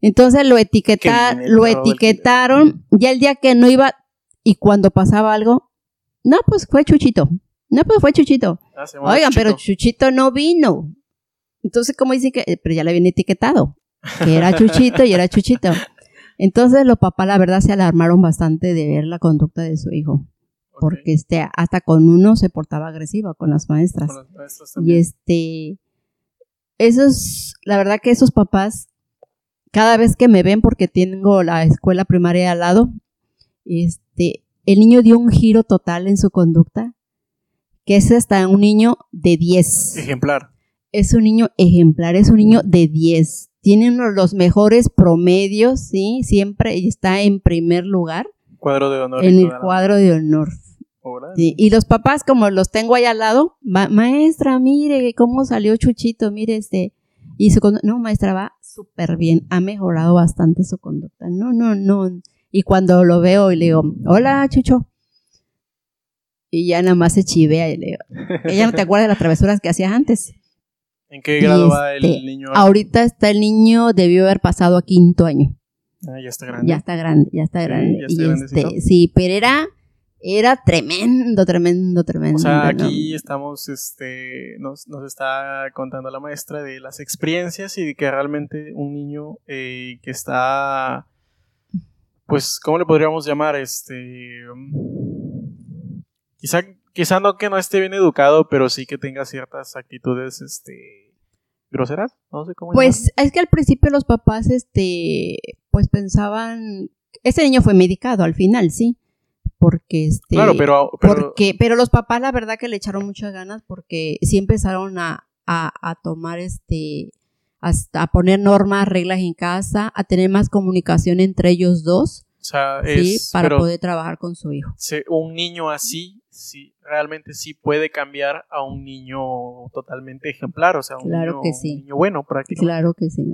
Entonces lo, etiqueta, lo etiquetaron, ya el día que no iba y cuando pasaba algo, no, pues fue Chuchito, no, pues fue Chuchito. Ah, Oigan, pero Chuchito no vino. Entonces, ¿cómo dicen que? Pero ya le habían etiquetado, que era Chuchito y era Chuchito. Entonces los papás la verdad se alarmaron bastante de ver la conducta de su hijo. Porque este, hasta con uno se portaba agresiva, con las maestras. Con las maestras y este, esos, la verdad que esos papás, cada vez que me ven, porque tengo la escuela primaria al lado, este, el niño dio un giro total en su conducta, que es hasta un niño de 10. Ejemplar. Es un niño ejemplar, es un niño de 10 tiene uno de los mejores promedios, ¿sí? Siempre está en primer lugar. Cuadro de honor. En el cuadro de honor. Y los papás, como los tengo ahí al lado, maestra, mire cómo salió Chuchito, mire este. Y su no, maestra, va súper bien, ha mejorado bastante su conducta. No, no, no. Y cuando lo veo y le digo, hola, Chucho. Y ya nada más se chivea y le digo, ella no te acuerdas de las travesuras que hacías antes. ¿En qué grado va el este, niño? Ahorita está el niño, debió haber pasado a quinto año. Ah, ya está grande. Ya está grande, ya está grande. y este, sí, pero era, era tremendo, tremendo, tremendo. O sea, aquí estamos, este, nos, nos, está contando la maestra de las experiencias y de que realmente un niño eh, que está, pues, ¿cómo le podríamos llamar? Este, quizá quizá no que no esté bien educado, pero sí que tenga ciertas actitudes, este, groseras, no sé cómo. Pues es que al principio los papás, este, pues pensaban, ese niño fue medicado al final, sí, porque este, claro, pero, porque, pero los papás la verdad que le echaron muchas ganas porque sí empezaron a, a, tomar este, hasta a poner normas, reglas en casa, a tener más comunicación entre ellos dos. O sea, es, sí, para poder trabajar con su hijo. Un niño así sí, realmente sí puede cambiar a un niño totalmente ejemplar, o sea, un, niño, niño, bueno prácticamente. Claro que sí.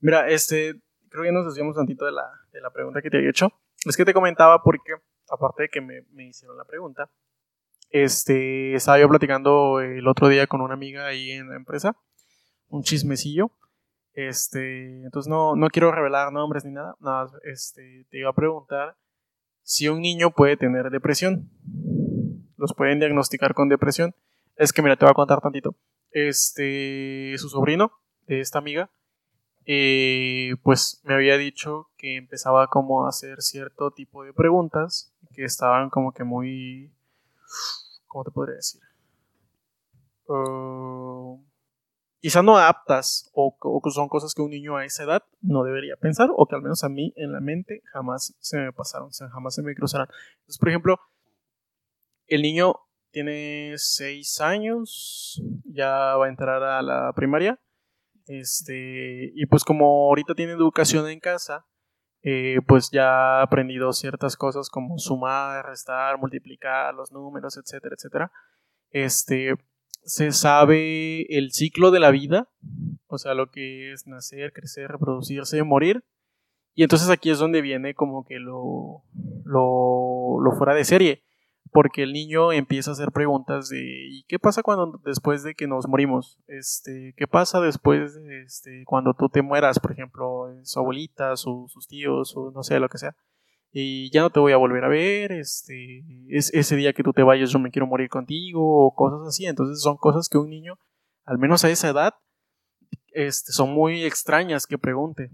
Mira, este, creo que nos desviamos tantito de la, de la pregunta que te había hecho. Es que te comentaba porque, aparte de que me, me hicieron la pregunta, este, estaba yo platicando el otro día con una amiga ahí en la empresa, un chismecillo. Este, entonces no, no quiero revelar nombres ni nada, nada, este, te iba a preguntar si un niño puede tener depresión. Los pueden diagnosticar con depresión. Es que, mira, te voy a contar tantito. Este, su sobrino, de esta amiga, eh, pues me había dicho que empezaba como a hacer cierto tipo de preguntas que estaban como que muy... ¿Cómo te podría decir? Uh, quizá no aptas o, que son cosas que un niño a esa edad no debería pensar o que al menos a mí en la mente jamás se me pasaron, jamás se me cruzarán. Entonces, por ejemplo, el niño tiene 6 años, ya va a entrar a la primaria, este, y pues como ahorita tiene educación en casa, eh, pues ya ha aprendido ciertas cosas como sumar, restar, multiplicar los números, etcétera, etcétera. Este, se sabe el ciclo de la vida, o sea, lo que es nacer, crecer, reproducirse, morir. Y entonces aquí es donde viene como que lo, lo, lo fuera de serie, porque el niño empieza a hacer preguntas de ¿y qué pasa cuando después de que nos morimos? Este, ¿qué pasa después este, cuando tú te mueras, por ejemplo, su abuelita, sus tíos, no sé, lo que sea? Y ya no te voy a volver a ver, este, es ese día que tú te vayas yo me quiero morir contigo, o cosas así. Entonces son cosas que un niño, al menos a esa edad, este, son muy extrañas que pregunte.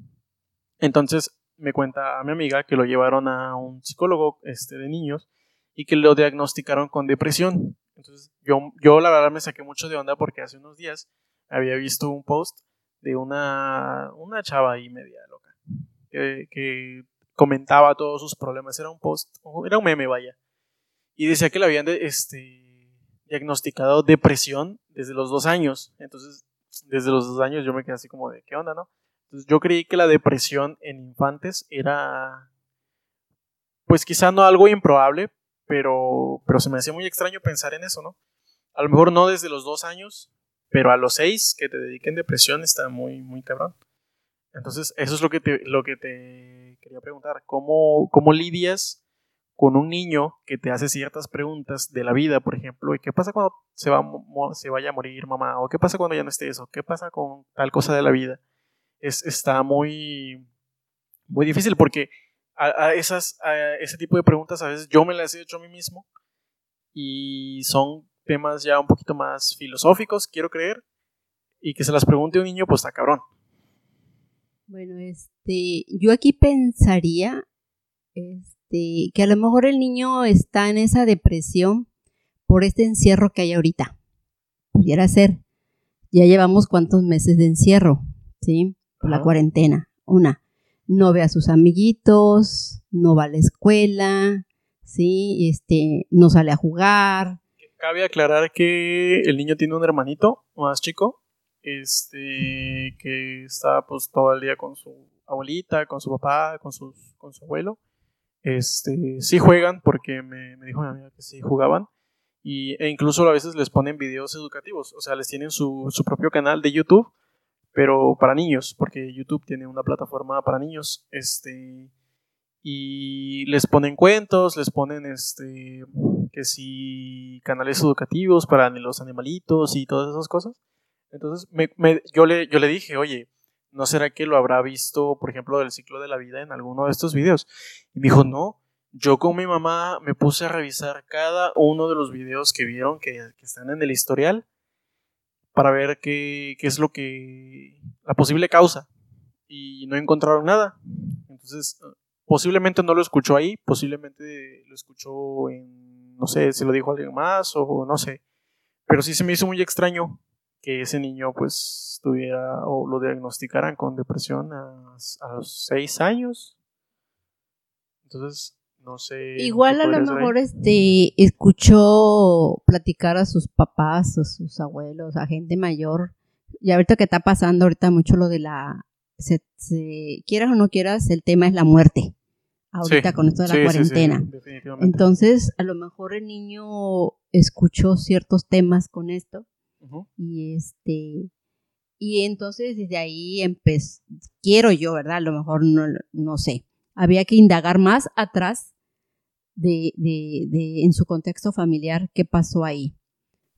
Entonces me cuenta a mi amiga que lo llevaron a un psicólogo este, de niños y que lo diagnosticaron con depresión. Entonces yo, yo la verdad me saqué mucho de onda porque hace unos días había visto un post de una, una chava ahí media loca que, que comentaba todos sus problemas. Era un post, era un meme, vaya. Y decía que le habían este, diagnosticado depresión desde los dos años. Entonces, desde los dos años yo me quedé así como de, ¿qué onda, no? Entonces, yo creí que la depresión en infantes era, pues quizá no algo improbable, pero, pero se me hacía muy extraño pensar en eso, ¿no? A lo mejor no desde los dos años, Pero a los seis que te dediquen depresión está muy, muy cabrón. Entonces, eso es lo que te, lo que te quería preguntar. ¿Cómo, ¿Cómo lidias con un niño que te hace ciertas preguntas de la vida, por ejemplo? ¿Y qué pasa cuando se, va, se vaya a morir mamá? ¿O qué pasa cuando ya no esté eso? ¿Qué pasa con tal cosa de la vida? Es, está muy, muy difícil porque a, esas, a ese tipo de preguntas a veces yo me las he hecho a mí mismo y son temas ya un poquito más filosóficos, quiero creer, y que se las pregunte un niño, pues está cabrón. Bueno, este, yo aquí pensaría, este, que a lo mejor el niño está en esa depresión por este encierro que hay ahorita. Pudiera ser. Ya llevamos cuántos meses de encierro, ¿sí? Por la cuarentena. Una, no ve a sus amiguitos, no va a la escuela, ¿sí? Este, no sale a jugar. Cabe aclarar que el niño tiene un hermanito más chico, este, que está pues todo el día con su abuelita, con su papá, con, sus, con su abuelo. Este, sí juegan, porque me, dijo mi amiga que sí jugaban. Y, e incluso a veces les ponen videos educativos, o sea, les tienen su, su propio canal de YouTube, pero para niños, porque YouTube tiene una plataforma para niños. Este, y les ponen cuentos, les ponen este que si canales educativos para los animalitos y todas esas cosas. Entonces yo, le, dije, oye, ¿no será que lo habrá visto, por ejemplo, del ciclo de la vida en alguno de estos videos? Y me dijo, no, yo con mi mamá me puse a revisar cada uno de los videos que vieron que, que están en el historial para ver qué, qué es lo que, la posible causa. Y no encontraron nada. Entonces Posiblemente no lo escuchó ahí, posiblemente lo escuchó en, no sé, si lo dijo alguien más o no sé. Pero sí se me hizo muy extraño que ese niño pues tuviera o lo diagnosticaran con depresión a, los seis años. Entonces, no sé. Igual a lo mejor este escuchó platicar a sus papás, a sus abuelos, a gente mayor. Y ahorita que está pasando ahorita mucho lo de la, quieras o no quieras, el tema es la muerte ahorita con esto de la cuarentena. Entonces, a lo mejor el niño escuchó ciertos temas con esto y este y entonces desde ahí empezó, quiero yo, ¿verdad? A lo mejor no, no sé. Había que indagar más atrás de, de, de, en su contexto familiar qué pasó ahí.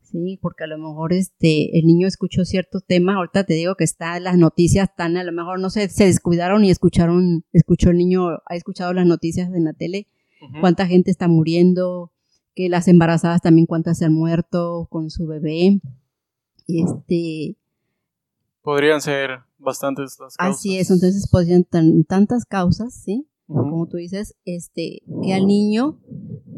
Sí, porque a lo mejor este, el niño escuchó ciertos temas, ahorita te digo que está las noticias están, a lo mejor no sé, se descuidaron y escucharon, escuchó el niño, ha escuchado las noticias en la tele, cuánta gente está muriendo, que las embarazadas también cuántas se han muerto con su bebé. Este podrían ser bastantes las causas. Así es, entonces podrían tan, tantas causas, ¿sí? Como tú dices, este, que al niño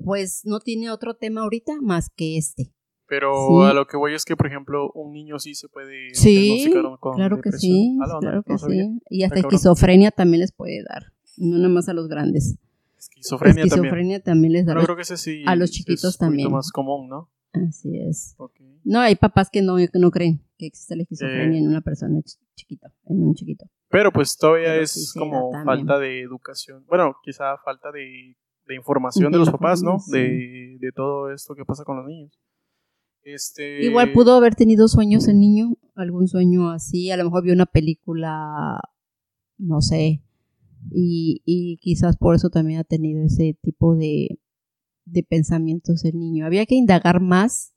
pues no tiene otro tema ahorita más que este. Pero a lo que voy es que, por ejemplo, un niño sí se puede sí, con claro que sí, claro que sí. Y hasta esquizofrenia también les puede dar, no nada más a los grandes. Esquizofrenia, esquizofrenia también. les da creo que ese sí a los chiquitos es también. más común, ¿no? Así es. No, hay papás que no, no creen que existe la esquizofrenia en una persona chiquita, en un chiquito. Pero pues todavía es como falta de educación. Bueno, quizá falta de, de información de, los papás, ¿no? De, de todo esto que pasa con los niños. Este... Igual pudo haber tenido sueños el niño, algún sueño así, a lo mejor vio una película, no sé, y, y quizás por eso también ha tenido ese tipo de, de pensamientos el niño. Había que indagar más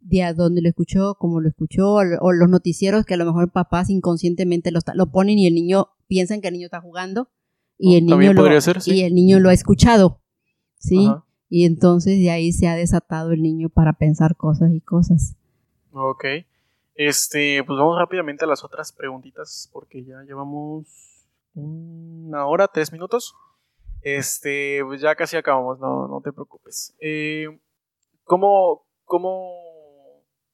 de a dónde lo escuchó, cómo lo escuchó, o, los noticieros que a lo mejor papás inconscientemente lo, lo ponen y el niño piensan que el niño está jugando y, el niño, lo, y el niño lo ha escuchado. ¿sí? Y entonces de ahí se ha desatado el niño para pensar cosas y cosas. Ok. Este, pues vamos rápidamente a las otras preguntitas porque ya llevamos una hora, tres minutos. Este, pues ya casi acabamos, no, no te preocupes. Eh, ¿cómo, ¿Cómo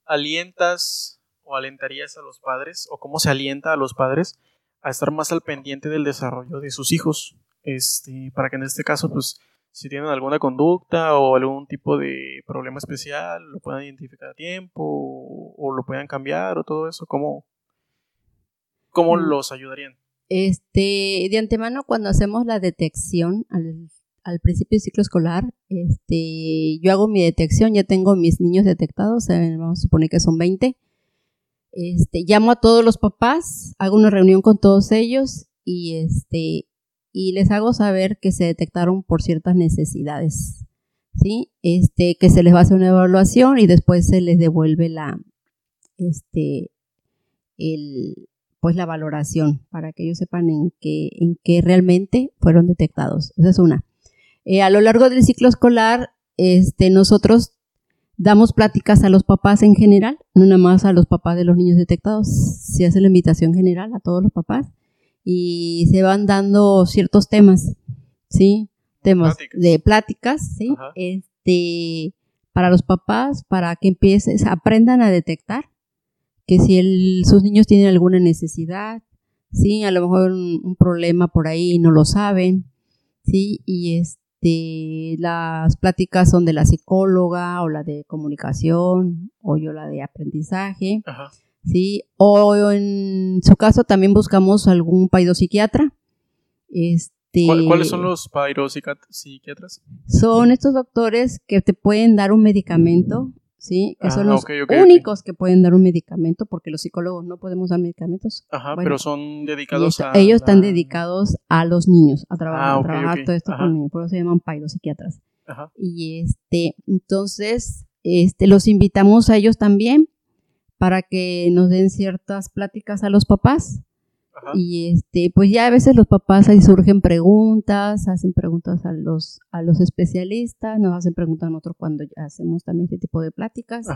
alientas o alentarías a los padres o cómo se alienta a los padres a estar más al pendiente del desarrollo de sus hijos? Este, para que en este caso, pues, si tienen alguna conducta o algún tipo de problema especial, lo puedan identificar a tiempo o, lo puedan cambiar o todo eso, ¿cómo, cómo mm. los ayudarían? Este, de antemano, cuando hacemos la detección al, principio del ciclo escolar, este, yo hago mi detección, ya tengo mis niños detectados, vamos a suponer que son 20, este, llamo a todos los papás, hago una reunión con todos ellos y este y les hago saber que se detectaron por ciertas necesidades, ¿sí? Este, que se les va a hacer una evaluación y después se les devuelve la, este, el, pues la valoración para que ellos sepan en qué, en qué realmente fueron detectados. Esa es una. Eh, a lo largo del ciclo escolar, este, nosotros damos pláticas a los papás en general, no nada más a los papás de los niños detectados, se hace la invitación general a todos los papás y se van dando ciertos temas, ¿sí? Temas de pláticas, ¿sí? Este, para los papás, para que empieces, aprendan a detectar que si sus niños tienen alguna necesidad, ¿sí? A lo mejor un, problema por ahí no lo saben, ¿sí? Y este, las pláticas son de la psicóloga o la de comunicación o yo la de aprendizaje. Ajá. ¿sí? O en su caso también buscamos algún paidopsiquiatra. Este, ¿Cuáles son los paidopsiquiatras? Son estos doctores que te pueden dar un medicamento, ¿sí? Que son ah, los únicos que pueden dar un medicamento, porque los psicólogos no podemos dar medicamentos. Ajá, pero son dedicados a... Ellos están dedicados a los niños, a, trabajar, ah, trabajar todo esto con niños, por eso se llaman paidopsiquiatras. Ajá. Y este, entonces, este, los invitamos a ellos también para que nos den ciertas pláticas a los papás. Y este, pues ya a veces los papás ahí surgen preguntas, hacen preguntas a los, a los especialistas, nos hacen preguntas a nosotros cuando hacemos también este tipo de pláticas.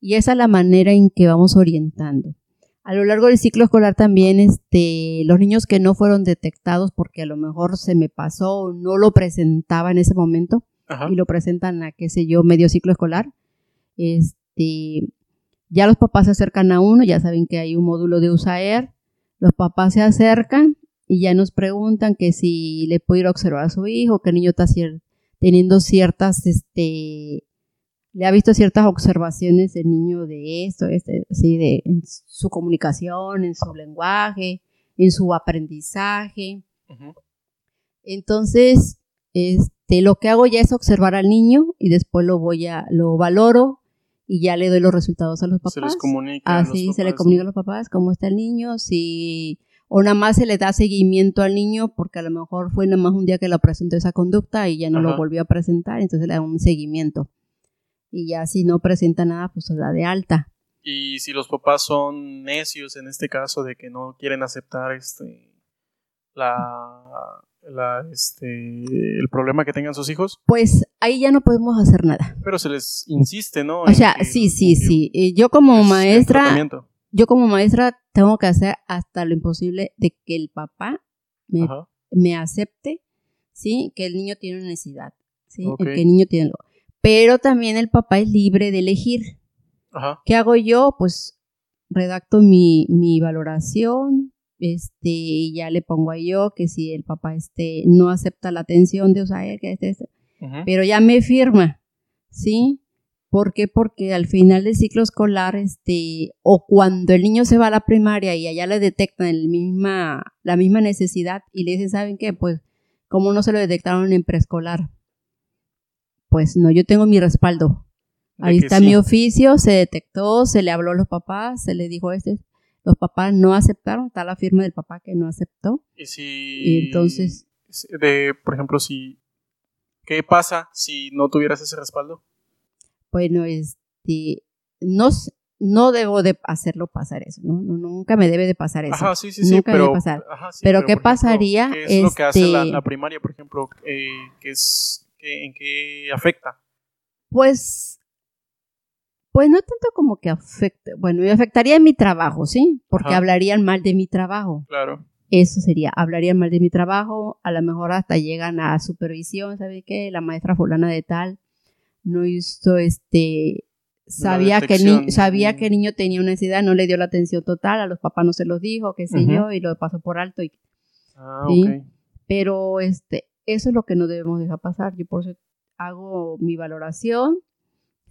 Y esa es la manera en que vamos orientando. A lo largo del ciclo escolar también, este, los niños que no fueron detectados porque a lo mejor se me pasó o no lo presentaba en ese momento y lo presentan a, qué sé yo, medio ciclo escolar, este, ya los papás se acercan a uno, ya saben que hay un módulo de USAER, los papás se acercan y ya nos preguntan que si le puede ir a observar a su hijo, que el niño está teniendo ciertas, este, le ha visto ciertas observaciones del niño de esto, este, de en su comunicación, en su lenguaje, en su aprendizaje. Entonces, este, lo que hago ya es observar al niño y después lo voy a, lo valoro, y ya le doy los resultados a los papás. Se les comunica. Así se le comunica a los papás cómo está el niño, si o nada más se le da seguimiento al niño porque a lo mejor fue nada más un día que lo presentó esa conducta y ya no lo volvió a presentar, entonces le da un seguimiento. Y ya si no presenta nada, pues se da de alta. Y si los papás son necios en este caso de que no quieren aceptar este la la, este, el problema que tengan sus hijos? Pues ahí ya no podemos hacer nada. Pero se les insiste, ¿no? O sea, sí, sí, sí. Yo como maestra, yo como maestra tengo que hacer hasta lo imposible de que el papá me, me acepte, ¿sí? Que el niño tiene una necesidad, ¿sí? El que el niño tiene algo. Pero también el papá es libre de elegir. Ajá. ¿Qué hago yo? Pues redacto mi, mi valoración, este, ya le pongo a yo que si el papá este, no acepta la atención de usar que este, este pero ya me firma, ¿sí? ¿Por qué? Porque al final del ciclo escolar, este, o cuando el niño se va a la primaria y allá le detectan el misma, la misma necesidad y le dicen, ¿saben qué? Pues, ¿cómo no se lo detectaron en preescolar? Pues no, yo tengo mi respaldo. Ahí está mi oficio, se detectó, se le habló a los papás, se le dijo este, los papás no aceptaron, está la firma del papá que no aceptó. Y si... entonces... De, por ejemplo, si... ¿Qué pasa si no tuvieras ese respaldo? Bueno, este... No, no debo de hacerlo pasar eso, ¿no? Nunca me debe de pasar eso. Ajá, sí, sí, sí, pero, pero, ¿qué pasaría? ¿Qué es lo que hace la, este primaria, por ejemplo? Eh, es, ¿En qué afecta? Pues pues no tanto como que afecte, bueno, me afectaría en mi trabajo, ¿sí? Porque hablarían mal de mi trabajo. Claro. Eso sería, hablarían mal de mi trabajo, a lo mejor hasta llegan a supervisión, ¿sabe qué? La maestra fulana de tal no hizo este sabía que el sabía que el niño tenía una necesidad, no le dio la atención total, a los papás no se los dijo, qué sé yo, y lo pasó por alto y ah, ¿sí? Pero este, eso es lo que no debemos dejar pasar. Yo por eso hago mi valoración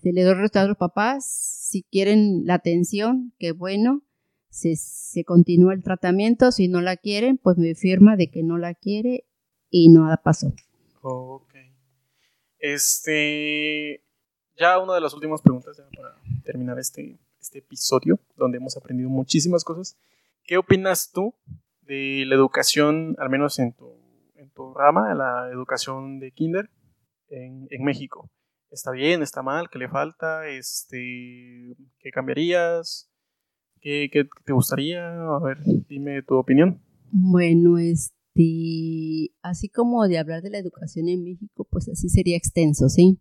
se le resultado a los papás. Si quieren la atención, qué bueno. Se, se continúa el tratamiento. Si no la quieren, pues me firma de que no la quiere y nada pasó. Ok. Este. Ya una de las últimas preguntas para terminar este este episodio donde hemos aprendido muchísimas cosas. ¿Qué opinas tú de la educación, al menos en tu, en tu rama, la educación de kinder en, en México? ¿Está bien? ¿Está mal? ¿Qué le falta? Este, ¿Qué cambiarías? ¿Qué, ¿Qué, te gustaría? A ver, dime tu opinión. Bueno, este, así como de hablar de la educación en México, pues así sería extenso, ¿sí?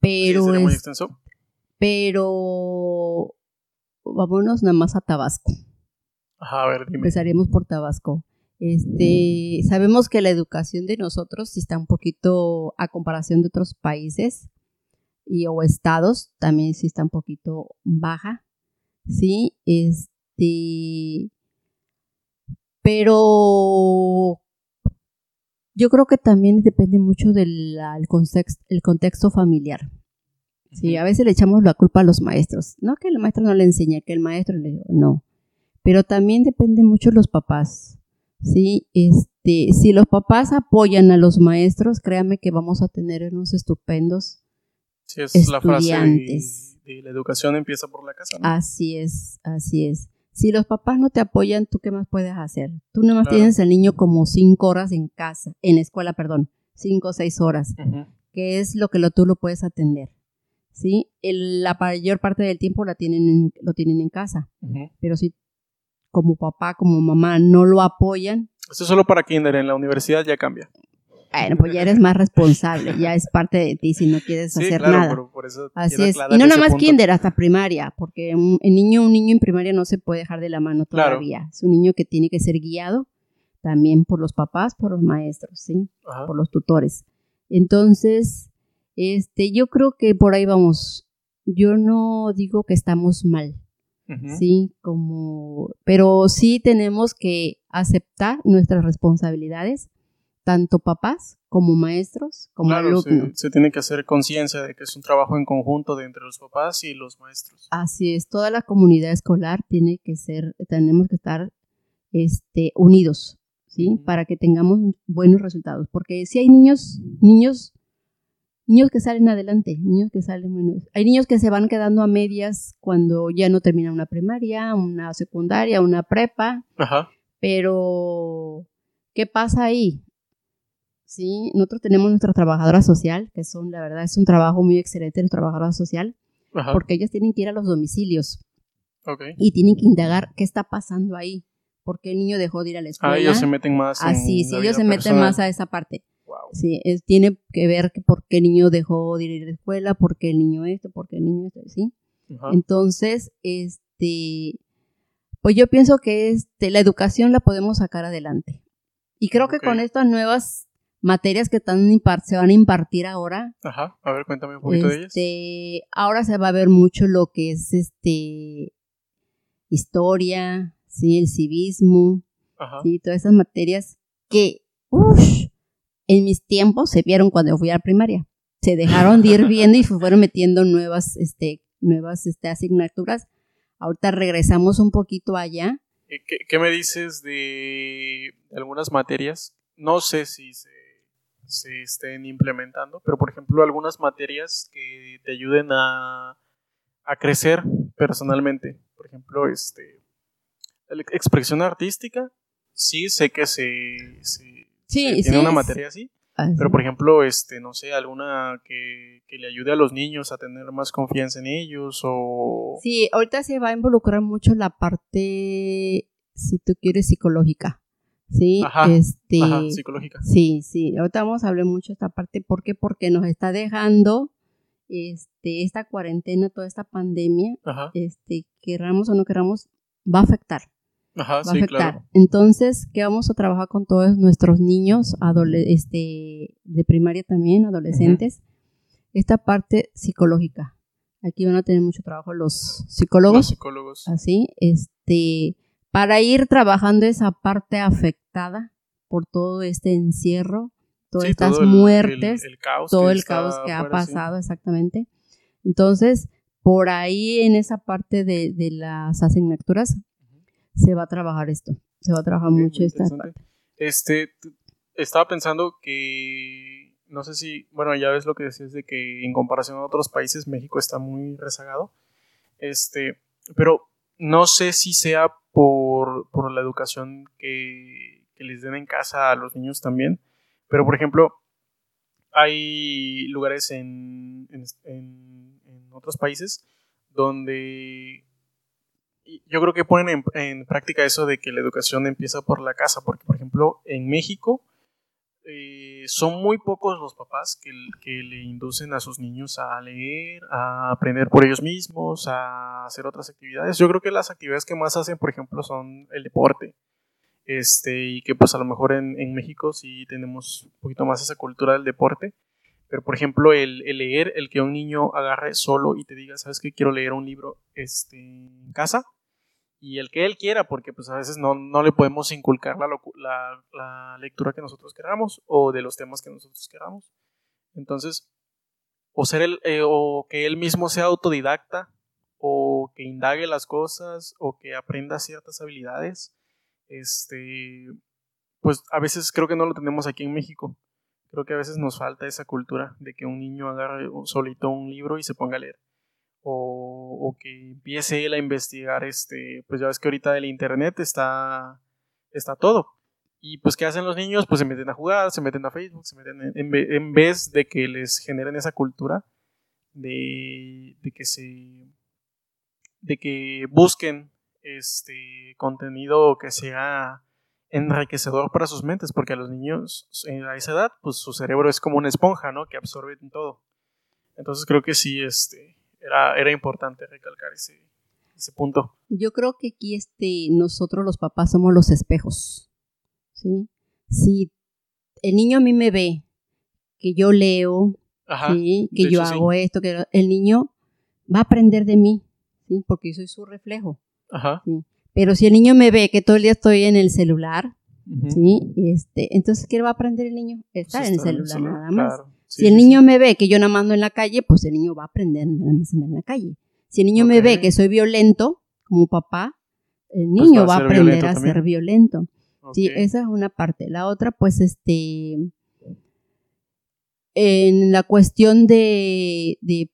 Pero ¿Sí sería muy extenso? pero vámonos nada más a Tabasco. Ajá, a ver, dime. Empezaremos por Tabasco. Este, sabemos que la educación de nosotros sí está un poquito a comparación de otros países y o estados también sí está un poquito baja, sí, este, pero yo creo que también depende mucho del el contexto, el contexto familiar. Sí, a veces le echamos la culpa a los maestros. No que el maestro no le enseña, que el maestro le no. Pero también depende mucho de los papás. Sí, este, si los papás apoyan a los maestros, créame que vamos a tener unos estupendos. Sí, es la frase de, de la educación empieza por la casa, ¿no? Así es, así es. Si los papás no te apoyan, ¿tú qué más puedes hacer? Tú nada más Claro. tienes al niño como cinco horas en casa, en la escuela, perdón, cinco o seis horas. Ujú. que es lo que lo, tú lo puedes atender. ¿sí? El- la mayor parte del tiempo la tienen en- lo tienen en casa, pero si como papá, como mamá no lo apoyan, Esto es solo para kinder, en la universidad ya cambia. Bueno, pues ya eres más responsable, ya es parte de ti si no quieres Sí, hacer claro, nada. pero por eso Así es. Y no nada más punto. kinder, hasta primaria, porque un, el niño, un niño en primaria no se puede dejar de la mano Claro. todavía. Es un niño que tiene que ser guiado también por los papás, por los maestros, ¿sí? Ajá. por los tutores. Entonces, este, yo creo que por ahí vamos. Yo no digo que estamos mal, Ujú. sí, como, pero sí tenemos que aceptar nuestras responsabilidades, tanto papás como maestros, como Claro, alumnos. se tiene que hacer conciencia de que es un trabajo en conjunto de entre los papás y los maestros. Así es, toda la comunidad escolar tiene que ser, tenemos que estar este, unidos, ¿sí? Para que tengamos buenos resultados. Porque si hay niños, niños, niños que salen adelante, niños que salen buenos. Hay niños que se van quedando a medias cuando ya no terminan una primaria, una secundaria, una prepa, Ajá. pero ¿qué pasa ahí? Sí, nosotros tenemos nuestra trabajadora social, que son, la verdad, es un trabajo muy excelente, nuestra trabajadora social, Ajá. porque ellas tienen que ir a los domicilios Ok. y tienen que indagar qué está pasando ahí, por qué el niño dejó de ir a la escuela. Ah, ellos se meten más Así, sí, la ellos se meten personal. más a esa parte. Wow. Sí, es- tiene que ver que por qué el niño dejó de ir a la escuela, por qué el niño esto, por qué el niño esto, ¿sí? Ajá. Entonces, este, pues yo pienso que este, la educación la podemos sacar adelante. Y creo que Ok. con estas nuevas materias que están se van a impartir ahora, Ajá. A ver, cuéntame un poquito de ellas. este, ahora se va a ver mucho lo que es este historia, sí, el civismo, Ajá. sí, todas esas materias que, uff, en mis tiempos se vieron cuando fui a la primaria. Se dejaron de ir viendo y se fueron metiendo nuevas, este, nuevas este, asignaturas. Ahorita regresamos un poquito allá. ¿Qué, qué me dices de algunas materias? No sé si se, se estén implementando, pero por ejemplo, algunas materias que te ayuden a, a crecer personalmente. Por ejemplo, este, la expresión artística, sí sé que se, se- Sí, se sí, tiene una es- materia así, Así. pero por ejemplo, este, no sé, alguna que, que le ayude a los niños a tener más confianza en ellos o... Sí, ahorita se va a involucrar mucho la parte, si tú quieres, psicológica. Sí, Ajá, este, Ajá, psicológica. Sí, sí, ahorita vamos a hablar mucho de esta parte. ¿Por qué? Porque nos está dejando este, esta cuarentena, toda esta pandemia, Ajá, este, querramos o no queramos, va a afectar. ajá, Va a sí, afectar. claro. Entonces, ¿qué vamos a trabajar con todos nuestros niños, este, de primaria también, adolescentes? Esta parte psicológica. Aquí van a tener mucho trabajo los psicólogos Los psicólogos. así, este, para ir trabajando esa parte afectada por todo este encierro, todas Sí, estas todo el- muertes, el, el caos todo el caos que ha sí. pasado exactamente. Entonces, por ahí en esa parte de, de las asignaturas se va a trabajar esto, se va a trabajar mucho esta parte. Este, estaba pensando que, no sé si, bueno, ya ves lo que decías de que en comparación a otros países México está muy rezagado. Este, pero no sé si sea por, por la educación que, que, les den en casa a los niños también. Pero, por ejemplo, hay lugares en, en, en, otros países donde yo creo que ponen en, práctica eso de que la educación empieza por la casa, porque por ejemplo en México eh, son muy pocos los papás que, que, le inducen a sus niños a leer, a aprender por ellos mismos, a hacer otras actividades. Yo creo que las actividades que más hacen, por ejemplo, son el deporte. Este, y que pues a lo mejor en, en México sí tenemos un poquito más esa cultura del deporte. Pero por ejemplo, el, el, leer, el que un niño agarre solo y te diga, ¿sabes qué? Quiero leer un libro este, en casa y el que él quiera, porque pues a veces no, no le podemos inculcar la, la, la, lectura que nosotros queramos o de los temas que nosotros queramos. Entonces, o, ser el, eh, o que él mismo sea autodidacta, o que indague las cosas, o que aprenda ciertas habilidades, este, pues a veces creo que no lo tenemos aquí en México. Creo que a veces nos falta esa cultura de que un niño agarre solito un libro y se ponga a leer o, que empiece él a investigar, este, pues ya ves que ahorita del internet está, está todo. Y pues, ¿qué hacen los niños? Pues se meten a jugar, se meten a Facebook, se meten en, vez de que les generen esa cultura de, de, que se de que busquen este contenido que sea enriquecedor para sus mentes, porque a los niños a esa edad, pues su cerebro es como una esponja, ¿no? Que absorbe todo. Entonces creo que sí, este, era, importante recalcar ese, ese punto. Yo creo que aquí este, nosotros los papás somos los espejos. ¿sí? Si el niño a mí me ve que yo leo, que yo hago esto, que el niño va a aprender de mí, ¿sí? porque yo soy su reflejo. Pero si el niño me ve que todo el día estoy en el celular, ¿sí? este, entonces, ¿qué va a aprender el niño? Pues Estar en el celular, nada más si el niño me ve que yo nada más ando en la calle, pues el niño va a aprender nada más andar en la calle. Si el niño me ve que soy violento, como papá, el pues niño va, a, aprender a ser violento. Sí, esa es una parte. La otra, pues, este, en la cuestión de, de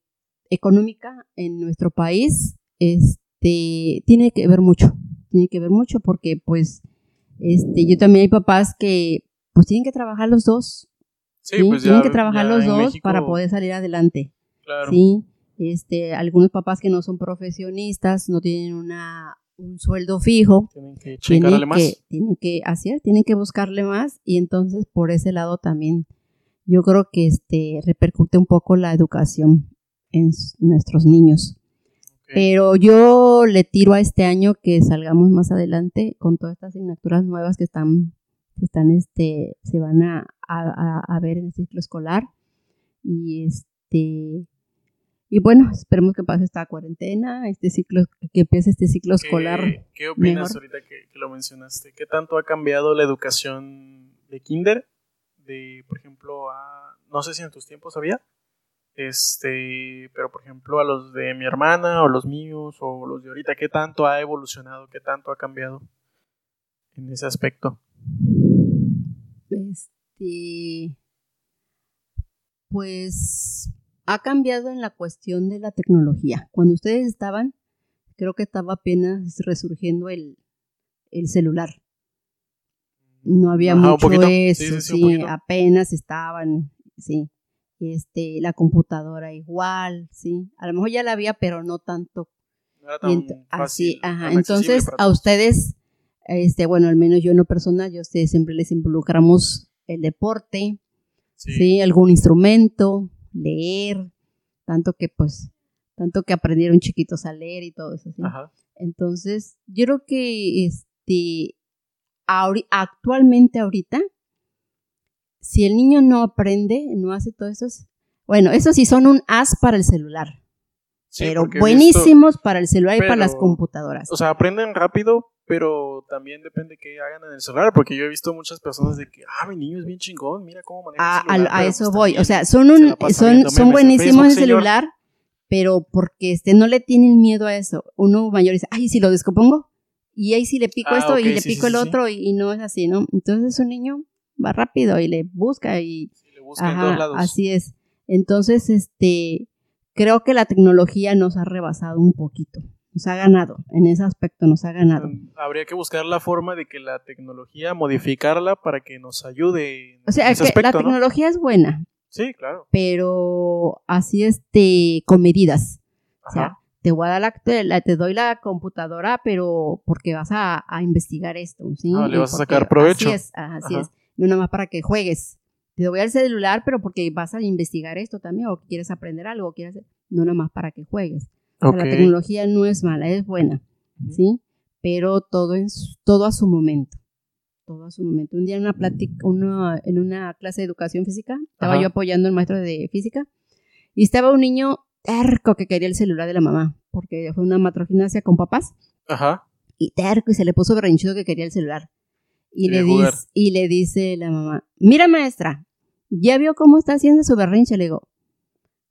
económica en nuestro país, este, tiene que ver mucho, tiene que ver mucho porque, pues, este, yo también hay papás que, pues, tienen que trabajar los dos, Sí, pues Tienen que trabajar los dos para poder salir adelante. Claro. Sí, este, algunos papás que no son profesionistas, no tienen una, un sueldo fijo. Tienen que tienen más. Que, tienen que hacer, tienen que buscarle más y entonces por ese lado también yo creo que este repercute un poco la educación en nuestros niños. Pero yo le tiro a este año que salgamos más adelante con todas estas asignaturas nuevas que están están, este, se van a, a, ver en el ciclo escolar. Y este, y bueno, esperemos que pase esta cuarentena, este ciclo, que empiece este ciclo escolar. ¿Qué opinas ahorita que, lo mencionaste? ¿Qué tanto ha cambiado la educación de kinder? De, por ejemplo, a, no sé si en tus tiempos había, este, pero por ejemplo a los de mi hermana o los míos o los de ahorita, ¿qué tanto ha evolucionado? ¿Qué tanto ha cambiado en ese aspecto? Este, pues ha cambiado en la cuestión de la tecnología. Cuando ustedes estaban, creo que estaba apenas resurgiendo el, el celular. No había mucho eso, sí, apenas estaban, sí. Este, la computadora igual, sí. A lo mejor ya la había, pero no tanto. No era tan así, ajá. Entonces, a ustedes este, bueno, al menos yo en lo personal, yo sé, siempre les involucramos el deporte, sí. Algún instrumento, leer, tanto que pues, tanto que aprendieron chiquitos a leer y todo eso, Entonces, yo creo que este, actualmente ahorita, si el niño no aprende, no hace todo eso, bueno, eso sí son un as para el celular. pero buenísimos para el celular y para las computadoras. O sea, aprenden rápido, pero también depende qué hagan en el celular, porque yo he visto muchas personas de que, ah, mi niño es bien chingón, mira cómo maneja el celular. A, eso pues voy, o sea, son, un, son, son buenísimos en el celular, pero porque este, no le tienen miedo a eso. Uno mayor dice, ay, si lo descompongo, y ahí sí le pico ah, esto y le pico el otro, y, no es así, ¿no? Entonces un niño va rápido y le busca y... le busca en todos lados. Así es. Entonces, este, creo que la tecnología nos ha rebasado un poquito nos ha ganado, en ese aspecto nos ha ganado. Mm, Habría que buscar la forma de que la tecnología, modificarla para que nos ayude. En O sea, ese que la aspecto, ¿no? tecnología es buena, Sí, claro. pero así este, con medidas. O sea, te voy a dar la, te, la- te doy la computadora, pero porque vas a, a investigar esto, ¿sí? Ah, le vas a sacar provecho. Así es, así Ajá. es. No nada más para que juegues. Te doy el celular, pero porque vas a investigar esto también, o quieres aprender algo, o quieres, no nada más para que juegues. La tecnología no es mala, es buena. ¿sí? Pero todo, en su- todo a su momento. Todo a su momento. Un día en una plática, una- en una clase de educación física, estaba Ajá. yo apoyando al maestro de física, y estaba un niño terco que quería el celular de la mamá, porque fue una matrogimnasia con papás, Ajá. y terco, y se le puso berrinchudo que quería el celular. Y le, dice, y le dice la mamá, mira maestra, ¿ya vio cómo está haciendo su berrinche? Le digo,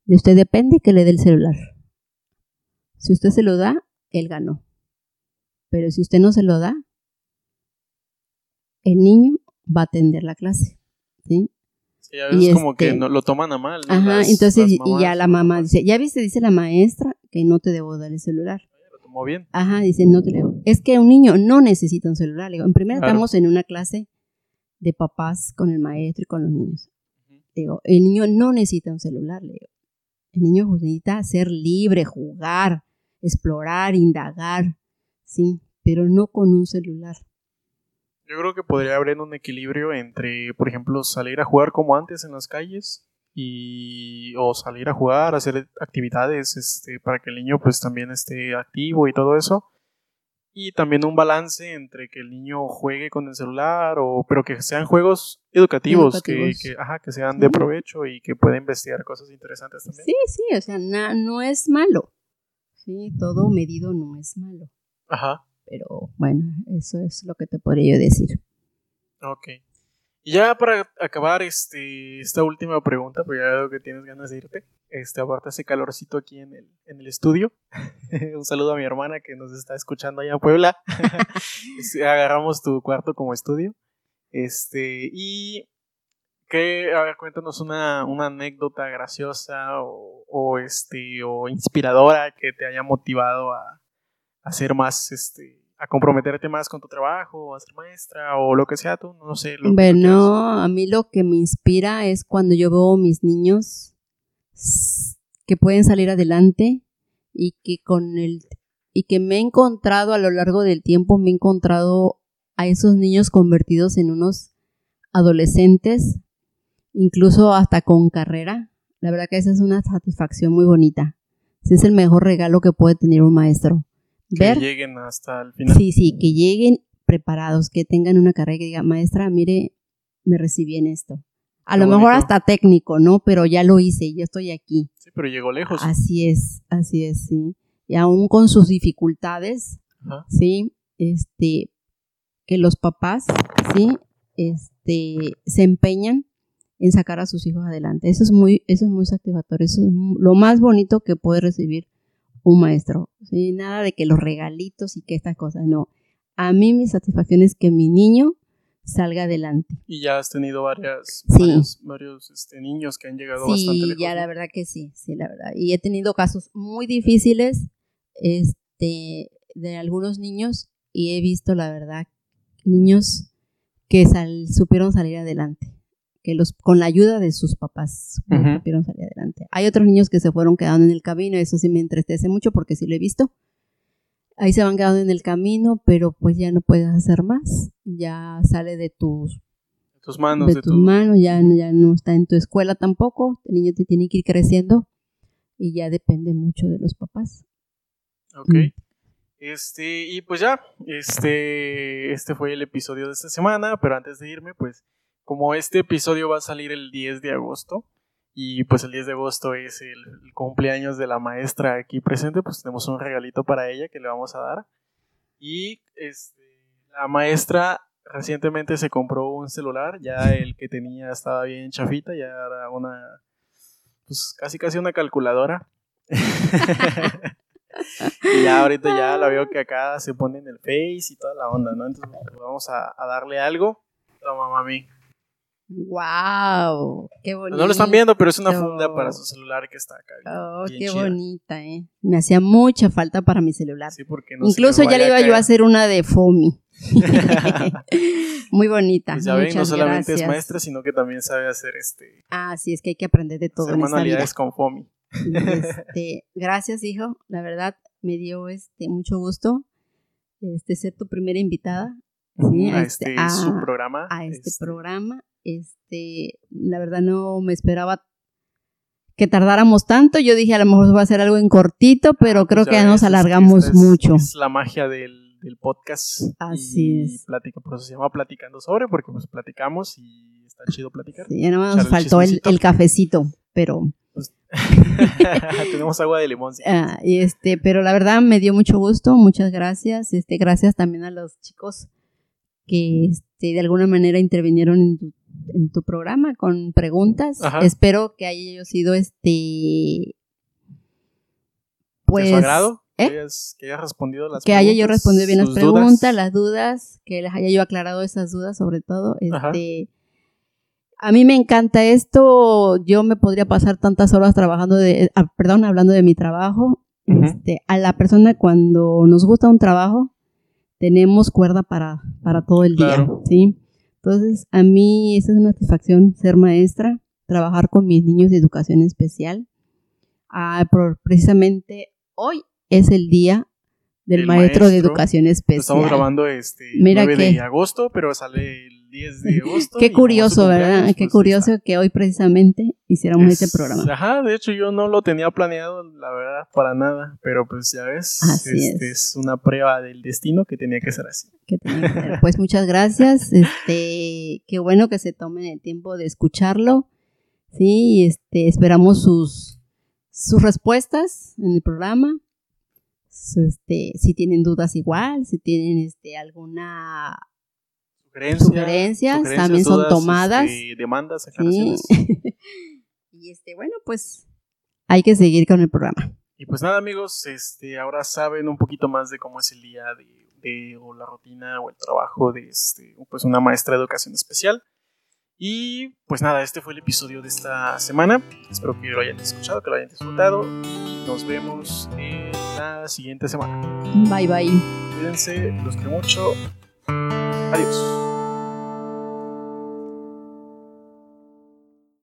de usted depende que le dé el celular. Si usted se lo da, él ganó. Pero si usted no se lo da, el niño va a atender la clase. ¿sí? Sí, a veces Y como que este- no, lo toman a mal. ¿no? Ajá, Las- entonces las y ya la mamá dice, ya viste, dice la maestra que no te debo dar el celular. Lo tomó bien. Ajá, dice, no te leo. Es que un niño no necesita un celular. Digo, en primera Claro. estamos en una clase de papás con el maestro y con los niños. Digo, el niño no necesita un celular. Le digo, el niño necesita ser libre, jugar, explorar, indagar, sí, pero no con un celular. Yo creo que podría haber un equilibrio entre, por ejemplo, salir a jugar como antes en las calles y o salir a jugar, hacer actividades este, para que el niño pues también esté activo y todo eso. Y también un balance entre que el niño juegue con el celular o pero que sean juegos educativos, que- Educativos. Que, ajá, que sean de provecho y que pueda investigar cosas interesantes también. Sí, sí, o sea, na- no es malo. Sí, todo medido no es malo. Ajá. Pero bueno, eso es lo que te podría yo decir. Ok. Y ya para acabar este, esta última pregunta, porque ya veo que tienes ganas de irte. Este, aparte hace calorcito aquí en el, en el estudio. Un saludo a mi hermana que nos está escuchando allá en Puebla. Agarramos tu cuarto como estudio. Este, y que, a ver, cuéntanos una, una anécdota graciosa o, o, este, o inspiradora que te haya motivado a, a hacer más, este, a comprometerte más con tu trabajo, a ser maestra o lo que sea tú, no sé. Lo que Bueno, a mí lo que me inspira es cuando yo veo mis niños que pueden salir adelante y que con el y que me he encontrado a lo largo del tiempo me he encontrado a esos niños convertidos en unos adolescentes, incluso hasta con carrera. La verdad que esa es una satisfacción muy bonita. Ese es el mejor regalo que puede tener un maestro. que Ver lleguen hasta el final. Sí, sí, que lleguen preparados, que tengan una carrera y que diga, maestra, mire, me recibí en esto. A Qué lo mejor hasta técnico, ¿no? Pero ya lo hice, ya estoy aquí. Sí, pero llegó lejos. Así es, así es, sí. Y aún con sus dificultades, Ajá. sí, este, que los papás, sí, este, se empeñan en sacar a sus hijos adelante. Eso es muy, eso es muy satisfactorio. Eso es lo más bonito que puede recibir un maestro. ¿sí? Nada de que los regalitos y que estas cosas, no. A mí mi satisfacción es que mi niño salga adelante. Y ya has tenido varias, Sí. varios, varios, este, niños que han llegado bastante Sí, lejos. ya ¿no? la verdad que sí, sí, la verdad. Y he tenido casos muy difíciles este, de algunos niños y he visto, la verdad, niños que sal- supieron salir adelante, que los con la ayuda de sus papás Ujú. supieron salir adelante. Hay otros niños que se fueron quedando en el camino, eso sí me entristece mucho porque sí lo he visto. Ahí se van quedando en el camino, pero pues ya no puedes hacer más. Ya sale de tus tus manos, de de tus tu... manos, ya, ya no está en tu escuela tampoco, el niño te tiene que ir creciendo y ya depende mucho de los papás. Ok. Mm. Este, y pues ya, este, este fue el episodio de esta semana, pero antes de irme, pues, como este episodio va a salir el 10 de agosto, y pues el 10 de agosto es el, el cumpleaños de la maestra aquí presente, pues tenemos un regalito para ella que le vamos a dar. Y este, la maestra recientemente se compró un celular, ya el que tenía estaba bien chafita, ya era una, pues casi casi una calculadora. y ya ahorita ya la veo que acá se pone en el face y toda la onda, ¿no? Entonces pues, vamos a, a darle algo. Toma, mami. ¡Wow! ¡Qué bonito! No lo están viendo, pero es una funda para su celular que está acá. Oh, qué bonita, ¿eh? Me hacía mucha falta para mi celular. Sí, porque no Incluso ya le iba yo a hacer una de FOMI. Muy bonita. Pues ya ven, no solamente es maestra, sino que también sabe hacer este. Ah, sí, es que hay que aprender de todo en esta vida. con FOMI. Este, gracias, hijo. La verdad, me dio este mucho gusto este ser tu primera invitada a este, este su programa. A este, este, programa. Este, la verdad no me esperaba que tardáramos tanto. Yo dije a lo mejor va a ser algo en cortito, pero creo que ya nos alargamos mucho. Es la magia del, podcast. Así es. Platico, por eso se llama Platicando Sobre, porque pues platicamos y está chido platicar. Sí, ya nada más nos faltó el, el, cafecito, pero... Pues, tenemos agua de limón. Ah, y este, pero la verdad me dio mucho gusto, muchas gracias. Este, gracias también a los chicos que este, de alguna manera intervinieron en tu, en tu programa con preguntas. Espero que haya sido este pues agrado? ¿eh? que, hayas, respondido las que haya yo respondido bien las preguntas, las dudas, que les haya yo aclarado esas dudas sobre todo. Este, a mí me encanta esto, yo me podría pasar tantas horas trabajando de, ah, perdón, hablando de mi trabajo. este, a la persona cuando nos gusta un trabajo, tenemos cuerda para, para todo el día, ¿sí? Entonces, a mí esa es una satisfacción ser maestra, trabajar con mis niños de educación especial. Ah, precisamente hoy es el día del maestro, de educación especial. Estamos grabando este Mira 9 de agosto, pero sale el 10 de agosto. Qué curioso, ¿verdad? Qué pues, curioso que hoy precisamente hiciéramos este programa. Ajá, de hecho yo no lo tenía planeado, la verdad, para nada, pero pues ya ves, este es. una prueba del destino que tenía que ser así. Pues muchas gracias, este, qué bueno que se tomen el tiempo de escucharlo, sí, este, esperamos sus, sus respuestas en el programa este, si tienen dudas igual, si tienen este, alguna sugerencias, también son tomadas. Este, demandas, y este, bueno, pues hay que seguir con el programa. Y pues nada, amigos, este, ahora saben un poquito más de cómo es el día de, o la rutina o el trabajo de este, pues una maestra de educación especial. Y pues nada, este fue el episodio de esta semana. Espero que lo hayan escuchado, que lo hayan disfrutado. Nos vemos en la siguiente semana. Bye bye. Cuídense, los quiero mucho. Adiós.